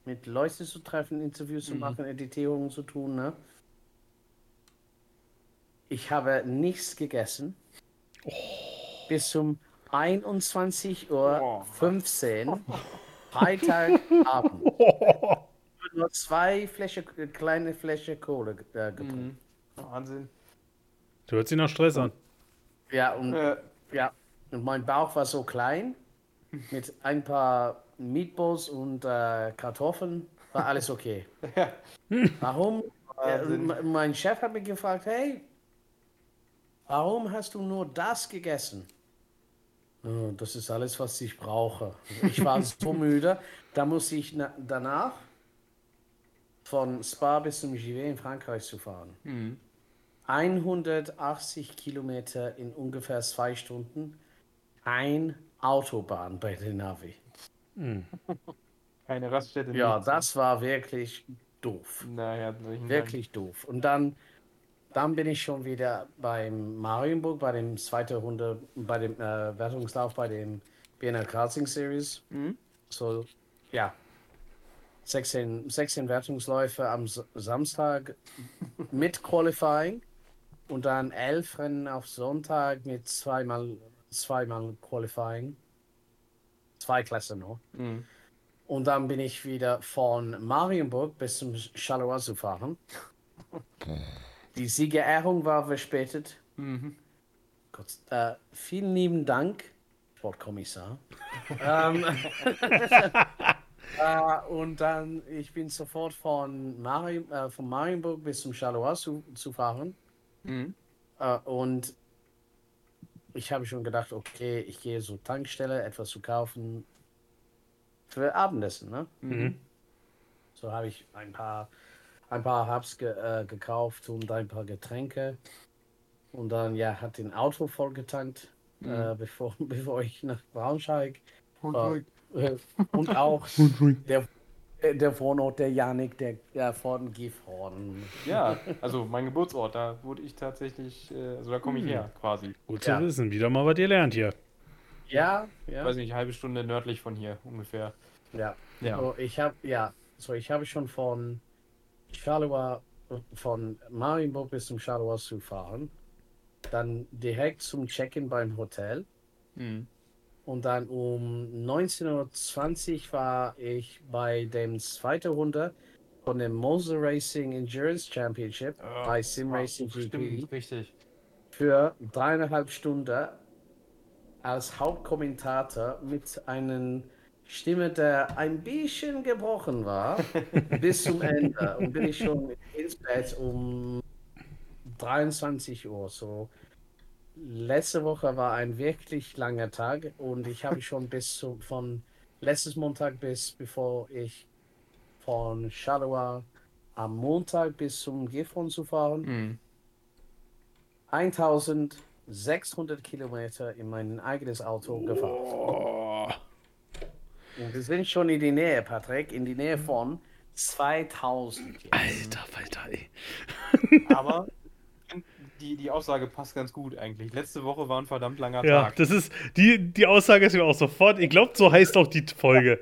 [SPEAKER 3] mit Leuten zu treffen, Interviews zu
[SPEAKER 2] Mhm.
[SPEAKER 3] machen, Editierungen zu tun. Ne? Ich habe nichts gegessen. Bis zum 21.15 Uhr Freitagabend. Nur zwei Fläche, äh, kleine Fläche Kohle äh, getrunken.
[SPEAKER 2] Mhm. Wahnsinn.
[SPEAKER 1] Du hört sich nach Stress an.
[SPEAKER 3] Ja, und,
[SPEAKER 2] Äh,
[SPEAKER 3] ja, und mein Bauch war so klein, mit ein paar Meatballs und äh, Kartoffeln, war alles okay.
[SPEAKER 2] ja.
[SPEAKER 3] Warum? Äh,
[SPEAKER 2] Wahnsinn.
[SPEAKER 3] me- mein Chef hat mich gefragt, hey, warum hast du nur das gegessen? "Oh, Das ist alles, was ich brauche. Ich war so müde, da musste ich na danach von Spa bis zum Givet in Frankreich zu fahren.
[SPEAKER 2] Mhm.
[SPEAKER 3] 180 Kilometer in ungefähr zwei Stunden. Ein Autobahn bei den Navi.
[SPEAKER 2] Keine Raststätte.
[SPEAKER 3] Ja, das war wirklich doof.
[SPEAKER 2] Na, herzlichen Dank.
[SPEAKER 3] Wirklich doof. Und dann, dann bin ich schon wieder beim Marienburg, bei dem zweiten Runde, bei dem äh, Wertungslauf bei dem BNL Karting Series.
[SPEAKER 2] Mhm.
[SPEAKER 3] So, ja. 16, 16 Wertungsläufe am S Samstag mit Qualifying. und dann elf Rennen auf Sonntag mit zweimal, zweimal Qualifying. Zwei Klassen noch.
[SPEAKER 2] Mhm.
[SPEAKER 3] Und dann bin ich wieder von Marienburg bis zum Charleroi zu fahren. Die Siegerehrung war verspätet.
[SPEAKER 2] Mhm.
[SPEAKER 3] Gott, äh, vielen lieben Dank, Sportkommissar. ähm, äh, und dann, ich bin sofort von, Mari äh, von Marienburg bis zum Charleroi zu, zu fahren.
[SPEAKER 2] Mhm.
[SPEAKER 3] Äh, und ich habe schon gedacht, okay, ich gehe zur Tankstelle, etwas zu kaufen für Abendessen. Ne?
[SPEAKER 1] Mhm.
[SPEAKER 3] So habe ich ein paar, ein paar Hubs ge, äh, gekauft und ein paar Getränke. Und dann ja, hat den Auto vollgetankt, äh, bevor, bevor ich nach Braunschweig. Äh, und auch der, äh, der Wohnort, der Janik, der ja, von Gifhorn.
[SPEAKER 2] Ja, also mein Geburtsort, da wurde ich tatsächlich, äh, also da komme ich her quasi.
[SPEAKER 1] Gut
[SPEAKER 3] Ja.
[SPEAKER 1] zu wissen. Wieder mal was ihr lernt hier.
[SPEAKER 3] Ja,
[SPEAKER 2] Ich
[SPEAKER 3] ja.
[SPEAKER 2] weiß nicht, eine halbe Stunde nördlich von hier ungefähr.
[SPEAKER 3] ja.
[SPEAKER 2] Ja.
[SPEAKER 3] So, ich habe ja, so ich habe schon von Charleroi, von Marienburg bis zum Charleroi zu fahren, dann direkt zum Check-in beim Hotel
[SPEAKER 2] Mhm.
[SPEAKER 3] und dann um 19.20 Uhr war ich bei dem zweiten Runde von dem Moser Racing Endurance Championship bei Sim Racing GP
[SPEAKER 2] Stimmt, richtig.
[SPEAKER 3] für dreieinhalb Stunden als Hauptkommentator mit einer Stimme, der ein bisschen gebrochen war, bis zum Ende. Und bin ich schon ins Bett um 23 Uhr. So. Letzte Woche war ein wirklich langer Tag und ich habe schon bis zu, von letztes Montag bis bevor ich von Charleroi am Montag bis zum Gifhorn zu fahren,
[SPEAKER 2] Mhm.
[SPEAKER 3] 1600 Kilometer in mein eigenes Auto gefahren.
[SPEAKER 1] Oh.
[SPEAKER 3] Und wir sind schon in die Nähe, Patrick, in die Nähe von 2000. jetzt.
[SPEAKER 1] Alter Falter, ey.
[SPEAKER 2] Aber die, die Aussage passt ganz gut eigentlich. Letzte Woche war ein verdammt langer
[SPEAKER 1] Ja,
[SPEAKER 2] Tag.
[SPEAKER 1] das ist, die, die Aussage ist mir auch sofort, ich glaube, so heißt auch die Folge.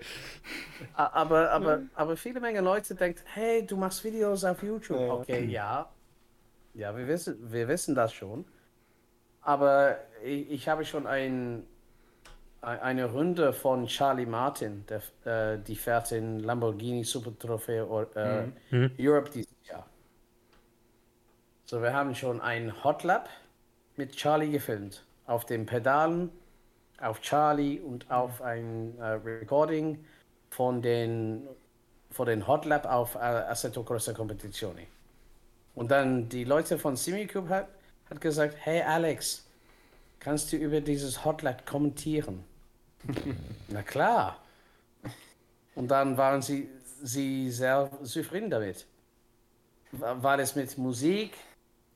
[SPEAKER 3] Aber, aber, aber viele Menge Leute denken, hey, du machst Videos auf YouTube.
[SPEAKER 2] Ja.
[SPEAKER 3] Okay, ja. Ja, wir wissen, wir wissen das schon. Aber ich, ich habe schon ein- eine Runde von Charlie Martin, der, äh, die fährt in Lamborghini Super Trophäe äh,
[SPEAKER 1] Mhm.
[SPEAKER 3] Europe dieses Jahr. So, wir haben schon ein Hot Lap mit Charlie gefilmt. Auf den Pedalen, auf Charlie und auf ein äh, Recording von den, von den Hot Lap auf äh, Assetto Corsa Competizione. Und dann die Leute von Simicube hat, hat gesagt, hey Alex, kannst du über dieses Hot Lap kommentieren? Na klar. Und dann waren sie, sie sehr zufrieden damit. War das mit Musik,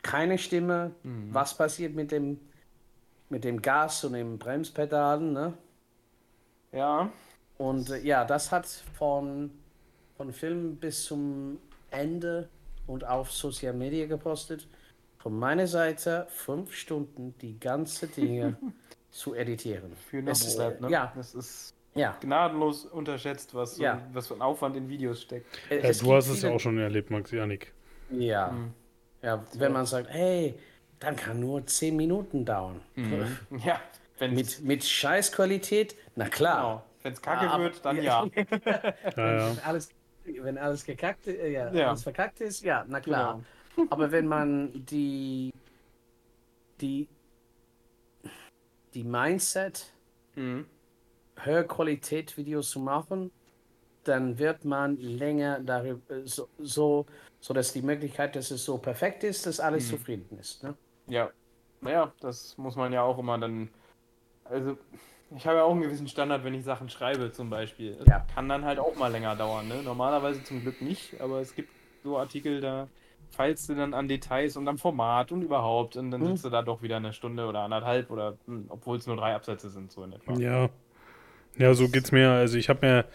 [SPEAKER 3] keine Stimme, was passiert mit dem, mit dem Gas und dem Bremspedalen, ne?
[SPEAKER 2] Ja,
[SPEAKER 3] Und äh, ja, das hat von, von Film bis zum Ende und auf Social Media gepostet. Von meiner Seite fünf Stunden die ganze Dinge zu editieren.
[SPEAKER 2] für
[SPEAKER 3] Es, äh,
[SPEAKER 2] ne?
[SPEAKER 3] Ja,
[SPEAKER 2] Das ist
[SPEAKER 3] ja.
[SPEAKER 2] gnadenlos unterschätzt, was, so,
[SPEAKER 3] Ja.
[SPEAKER 2] was für ein Aufwand in Videos steckt.
[SPEAKER 3] Äh,
[SPEAKER 1] Ja,
[SPEAKER 3] es
[SPEAKER 1] du
[SPEAKER 3] gibt
[SPEAKER 1] hast es ja auch schon erlebt, Max Janik.
[SPEAKER 3] Ja.
[SPEAKER 2] Mhm.
[SPEAKER 3] ja, wenn man sagt, hey, dann kann nur zehn Minuten dauern.
[SPEAKER 2] Ja, wenn
[SPEAKER 3] Mit, mit Scheißqualität, na klar.
[SPEAKER 2] genau. Wenn's kacke
[SPEAKER 3] Aber-
[SPEAKER 2] wird, dann ja.
[SPEAKER 1] Ja, ja.
[SPEAKER 3] Wenn alles, wenn alles gekackt, äh, ja,
[SPEAKER 2] Ja.
[SPEAKER 3] alles verkackt ist, ja, na klar.
[SPEAKER 2] Genau.
[SPEAKER 3] Aber wenn man die, die, die Mindset,
[SPEAKER 2] Mhm.
[SPEAKER 3] Höherqualität Videos zu machen, dann wird man länger darüber, so, so, so dass die Möglichkeit, dass es so perfekt ist, dass alles zufrieden ist. Ne?
[SPEAKER 2] Ja. Naja, das muss man ja auch immer dann. Also, ich habe ja auch einen gewissen Standard, wenn ich Sachen schreibe, zum Beispiel.
[SPEAKER 3] Ja.
[SPEAKER 2] kann dann halt auch mal länger dauern. Ne? Normalerweise zum Glück nicht, aber es gibt so Artikel, da feilst du dann an Details und am Format und überhaupt. Und dann
[SPEAKER 3] Mhm.
[SPEAKER 2] sitzt du da doch wieder eine Stunde oder anderthalb oder, hm, obwohl es nur drei Absätze sind, so in etwa.
[SPEAKER 1] Ja. Ja, so geht's mir. Also ich habe mir.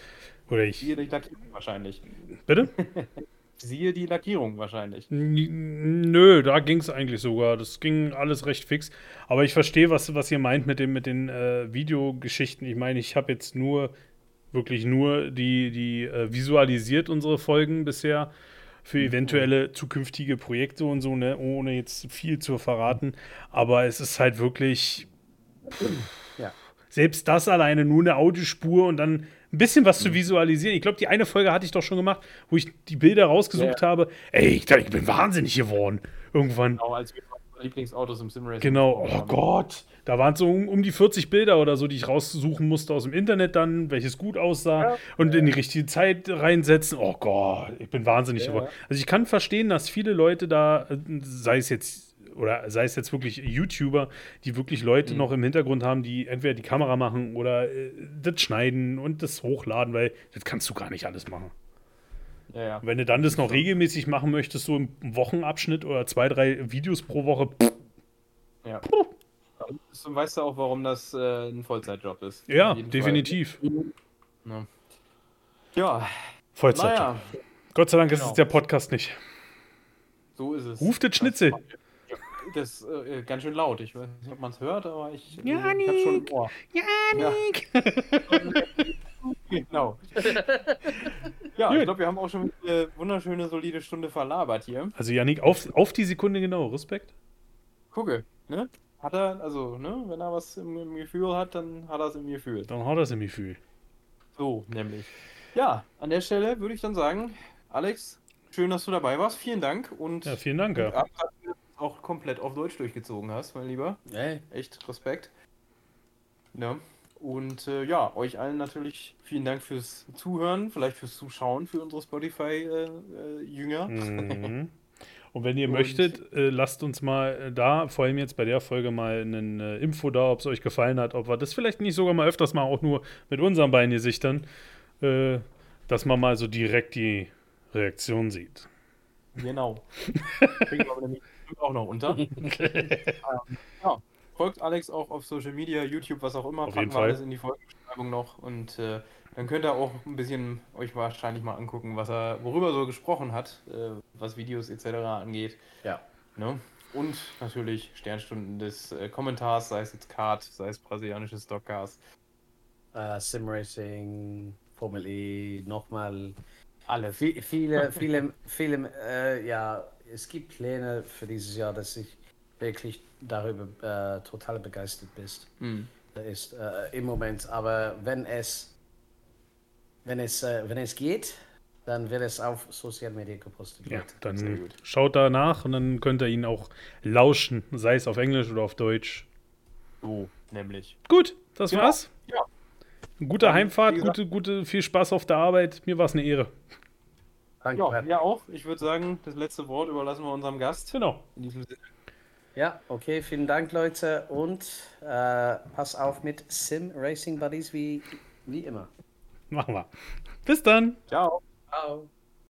[SPEAKER 1] Oder ich.
[SPEAKER 2] Siehe die Lackierung wahrscheinlich.
[SPEAKER 1] Bitte?
[SPEAKER 2] Siehe die Lackierung wahrscheinlich.
[SPEAKER 1] Nö, da ging es eigentlich sogar. Das ging alles recht fix. Aber ich verstehe, was, was ihr meint mit, dem, mit den äh, Videogeschichten. Ich meine, ich habe jetzt nur, wirklich nur die, die äh, visualisiert unsere Folgen bisher für eventuelle zukünftige Projekte und so, ne, ohne jetzt viel zu verraten. Aber es ist halt wirklich.
[SPEAKER 3] Ja.
[SPEAKER 1] Selbst das alleine nur eine Audiospur und dann ein bisschen was zu visualisieren. Ich glaube, die eine Folge hatte ich doch schon gemacht, wo ich die Bilder rausgesucht
[SPEAKER 2] Ja.
[SPEAKER 1] habe. Ey, ich, ich bin wahnsinnig geworden. Irgendwann.
[SPEAKER 2] Genau, als wir Lieblingsautos im Simracing
[SPEAKER 1] Genau, oh. Gott. Da waren so um, um die 40 Bilder oder so, die ich raussuchen musste aus dem Internet dann, welches gut aussah und in die richtige Zeit reinsetzen. Oh Gott, ich bin wahnsinnig
[SPEAKER 2] Ja.
[SPEAKER 1] geworden. Also ich kann verstehen, dass viele Leute da, sei es jetzt oder sei es jetzt wirklich YouTuber, die wirklich Leute
[SPEAKER 2] Mhm.
[SPEAKER 1] noch im Hintergrund haben, die entweder die Kamera machen oder äh, das schneiden und das hochladen, weil das kannst du gar nicht alles machen.
[SPEAKER 2] Ja, ja.
[SPEAKER 1] Wenn du dann das noch regelmäßig machen möchtest, so im Wochenabschnitt oder zwei, drei Videos pro Woche, pff,
[SPEAKER 2] ja. So weißt du auch, warum das äh, ein Vollzeitjob ist.
[SPEAKER 1] ja,
[SPEAKER 2] jeden Fall.
[SPEAKER 1] definitiv.
[SPEAKER 2] Ja. Ja,
[SPEAKER 1] Vollzeit.
[SPEAKER 2] naja,
[SPEAKER 1] Gott sei Dank ist
[SPEAKER 2] Genau.
[SPEAKER 1] es der Podcast nicht.
[SPEAKER 2] so ist es.
[SPEAKER 1] Ruft das Schnitzel.
[SPEAKER 2] Das ist äh, ganz schön laut. Ich weiß nicht, ob man es hört, aber ich,
[SPEAKER 1] Janik.
[SPEAKER 2] ich hab's schon im Ohr.
[SPEAKER 1] Janik!
[SPEAKER 2] Genau. ja,
[SPEAKER 1] Gut.
[SPEAKER 2] ich glaube, wir haben auch schon eine wunderschöne, solide Stunde verlabert hier.
[SPEAKER 1] Also Janik, auf, auf die Sekunde genau, Respekt.
[SPEAKER 2] Gucke, ne? Hat er, also, ne, wenn er was im, im Gefühl hat, dann hat er es im Gefühl.
[SPEAKER 1] Dann haut das im Gefühl.
[SPEAKER 2] So, nämlich. Ja, an der Stelle würde ich dann sagen, Alex, schön, dass du dabei warst. Vielen Dank und
[SPEAKER 1] Ja, vielen Dank. Ja.
[SPEAKER 2] ab, dass du auch komplett auf Deutsch durchgezogen hast, mein Lieber.
[SPEAKER 3] Hey.
[SPEAKER 2] Echt Respekt. Ja. Und äh, ja, euch allen natürlich vielen Dank fürs Zuhören, vielleicht fürs Zuschauen für unsere Spotify-Jünger.
[SPEAKER 1] Mhm. Und wenn ihr
[SPEAKER 2] Und-
[SPEAKER 1] möchtet, äh, lasst uns mal äh, da, vor allem jetzt bei der Folge, mal einen äh, Info da, ob es euch gefallen hat, ob wir das vielleicht nicht sogar mal öfters mal auch nur mit unseren beiden Gesichtern, äh, dass man mal so direkt die Reaktion sieht.
[SPEAKER 2] Genau. Kriegen wir aber nämlich auch noch unter. ähm, ja. Folgt Alex auch auf Social Media, YouTube, was auch immer.
[SPEAKER 1] Auf
[SPEAKER 2] Packen
[SPEAKER 1] jeden
[SPEAKER 2] wir
[SPEAKER 1] Fall.
[SPEAKER 2] alles in die Folgenbeschreibung noch. Und äh, dann könnt ihr auch ein bisschen euch wahrscheinlich mal angucken, was er, worüber er so gesprochen hat, äh, was Videos etc. angeht.
[SPEAKER 3] Ja.
[SPEAKER 2] Ne? Und natürlich Sternstunden des äh, Kommentars, sei es jetzt Kart, sei es brasilianisches Stockcast.
[SPEAKER 3] Äh, Simracing, Formel E, nochmal.
[SPEAKER 2] Alles.
[SPEAKER 3] Vi- Viele, viele, viele, äh, ja, es gibt Pläne für dieses Jahr, dass ich wirklich darüber äh, total begeistert bist.
[SPEAKER 2] Hm.
[SPEAKER 3] ist äh, im Moment. Aber wenn es, wenn es, äh, wenn es geht, dann wird es auf Social Media gepostet.
[SPEAKER 1] Ja, dann schaut da nach und dann könnt ihr ihn auch lauschen, sei es auf Englisch oder auf Deutsch.
[SPEAKER 2] So, nämlich.
[SPEAKER 1] Gut, das
[SPEAKER 2] Ja,
[SPEAKER 1] war's.
[SPEAKER 2] ja.
[SPEAKER 1] Gute
[SPEAKER 2] Dann,
[SPEAKER 1] Heimfahrt, gute, gute, viel Spaß auf der Arbeit. Mir war es eine Ehre.
[SPEAKER 3] Danke,
[SPEAKER 2] Ja, ja, auch. Ich würde sagen, das letzte Wort überlassen wir unserem Gast.
[SPEAKER 1] Genau.
[SPEAKER 2] In diesem Sinne.
[SPEAKER 3] Ja, okay, vielen Dank, Leute. Und äh, pass auf mit Sim Racing Buddies wie, wie immer.
[SPEAKER 1] Machen wir. Bis dann.
[SPEAKER 2] Ciao.
[SPEAKER 3] Ciao.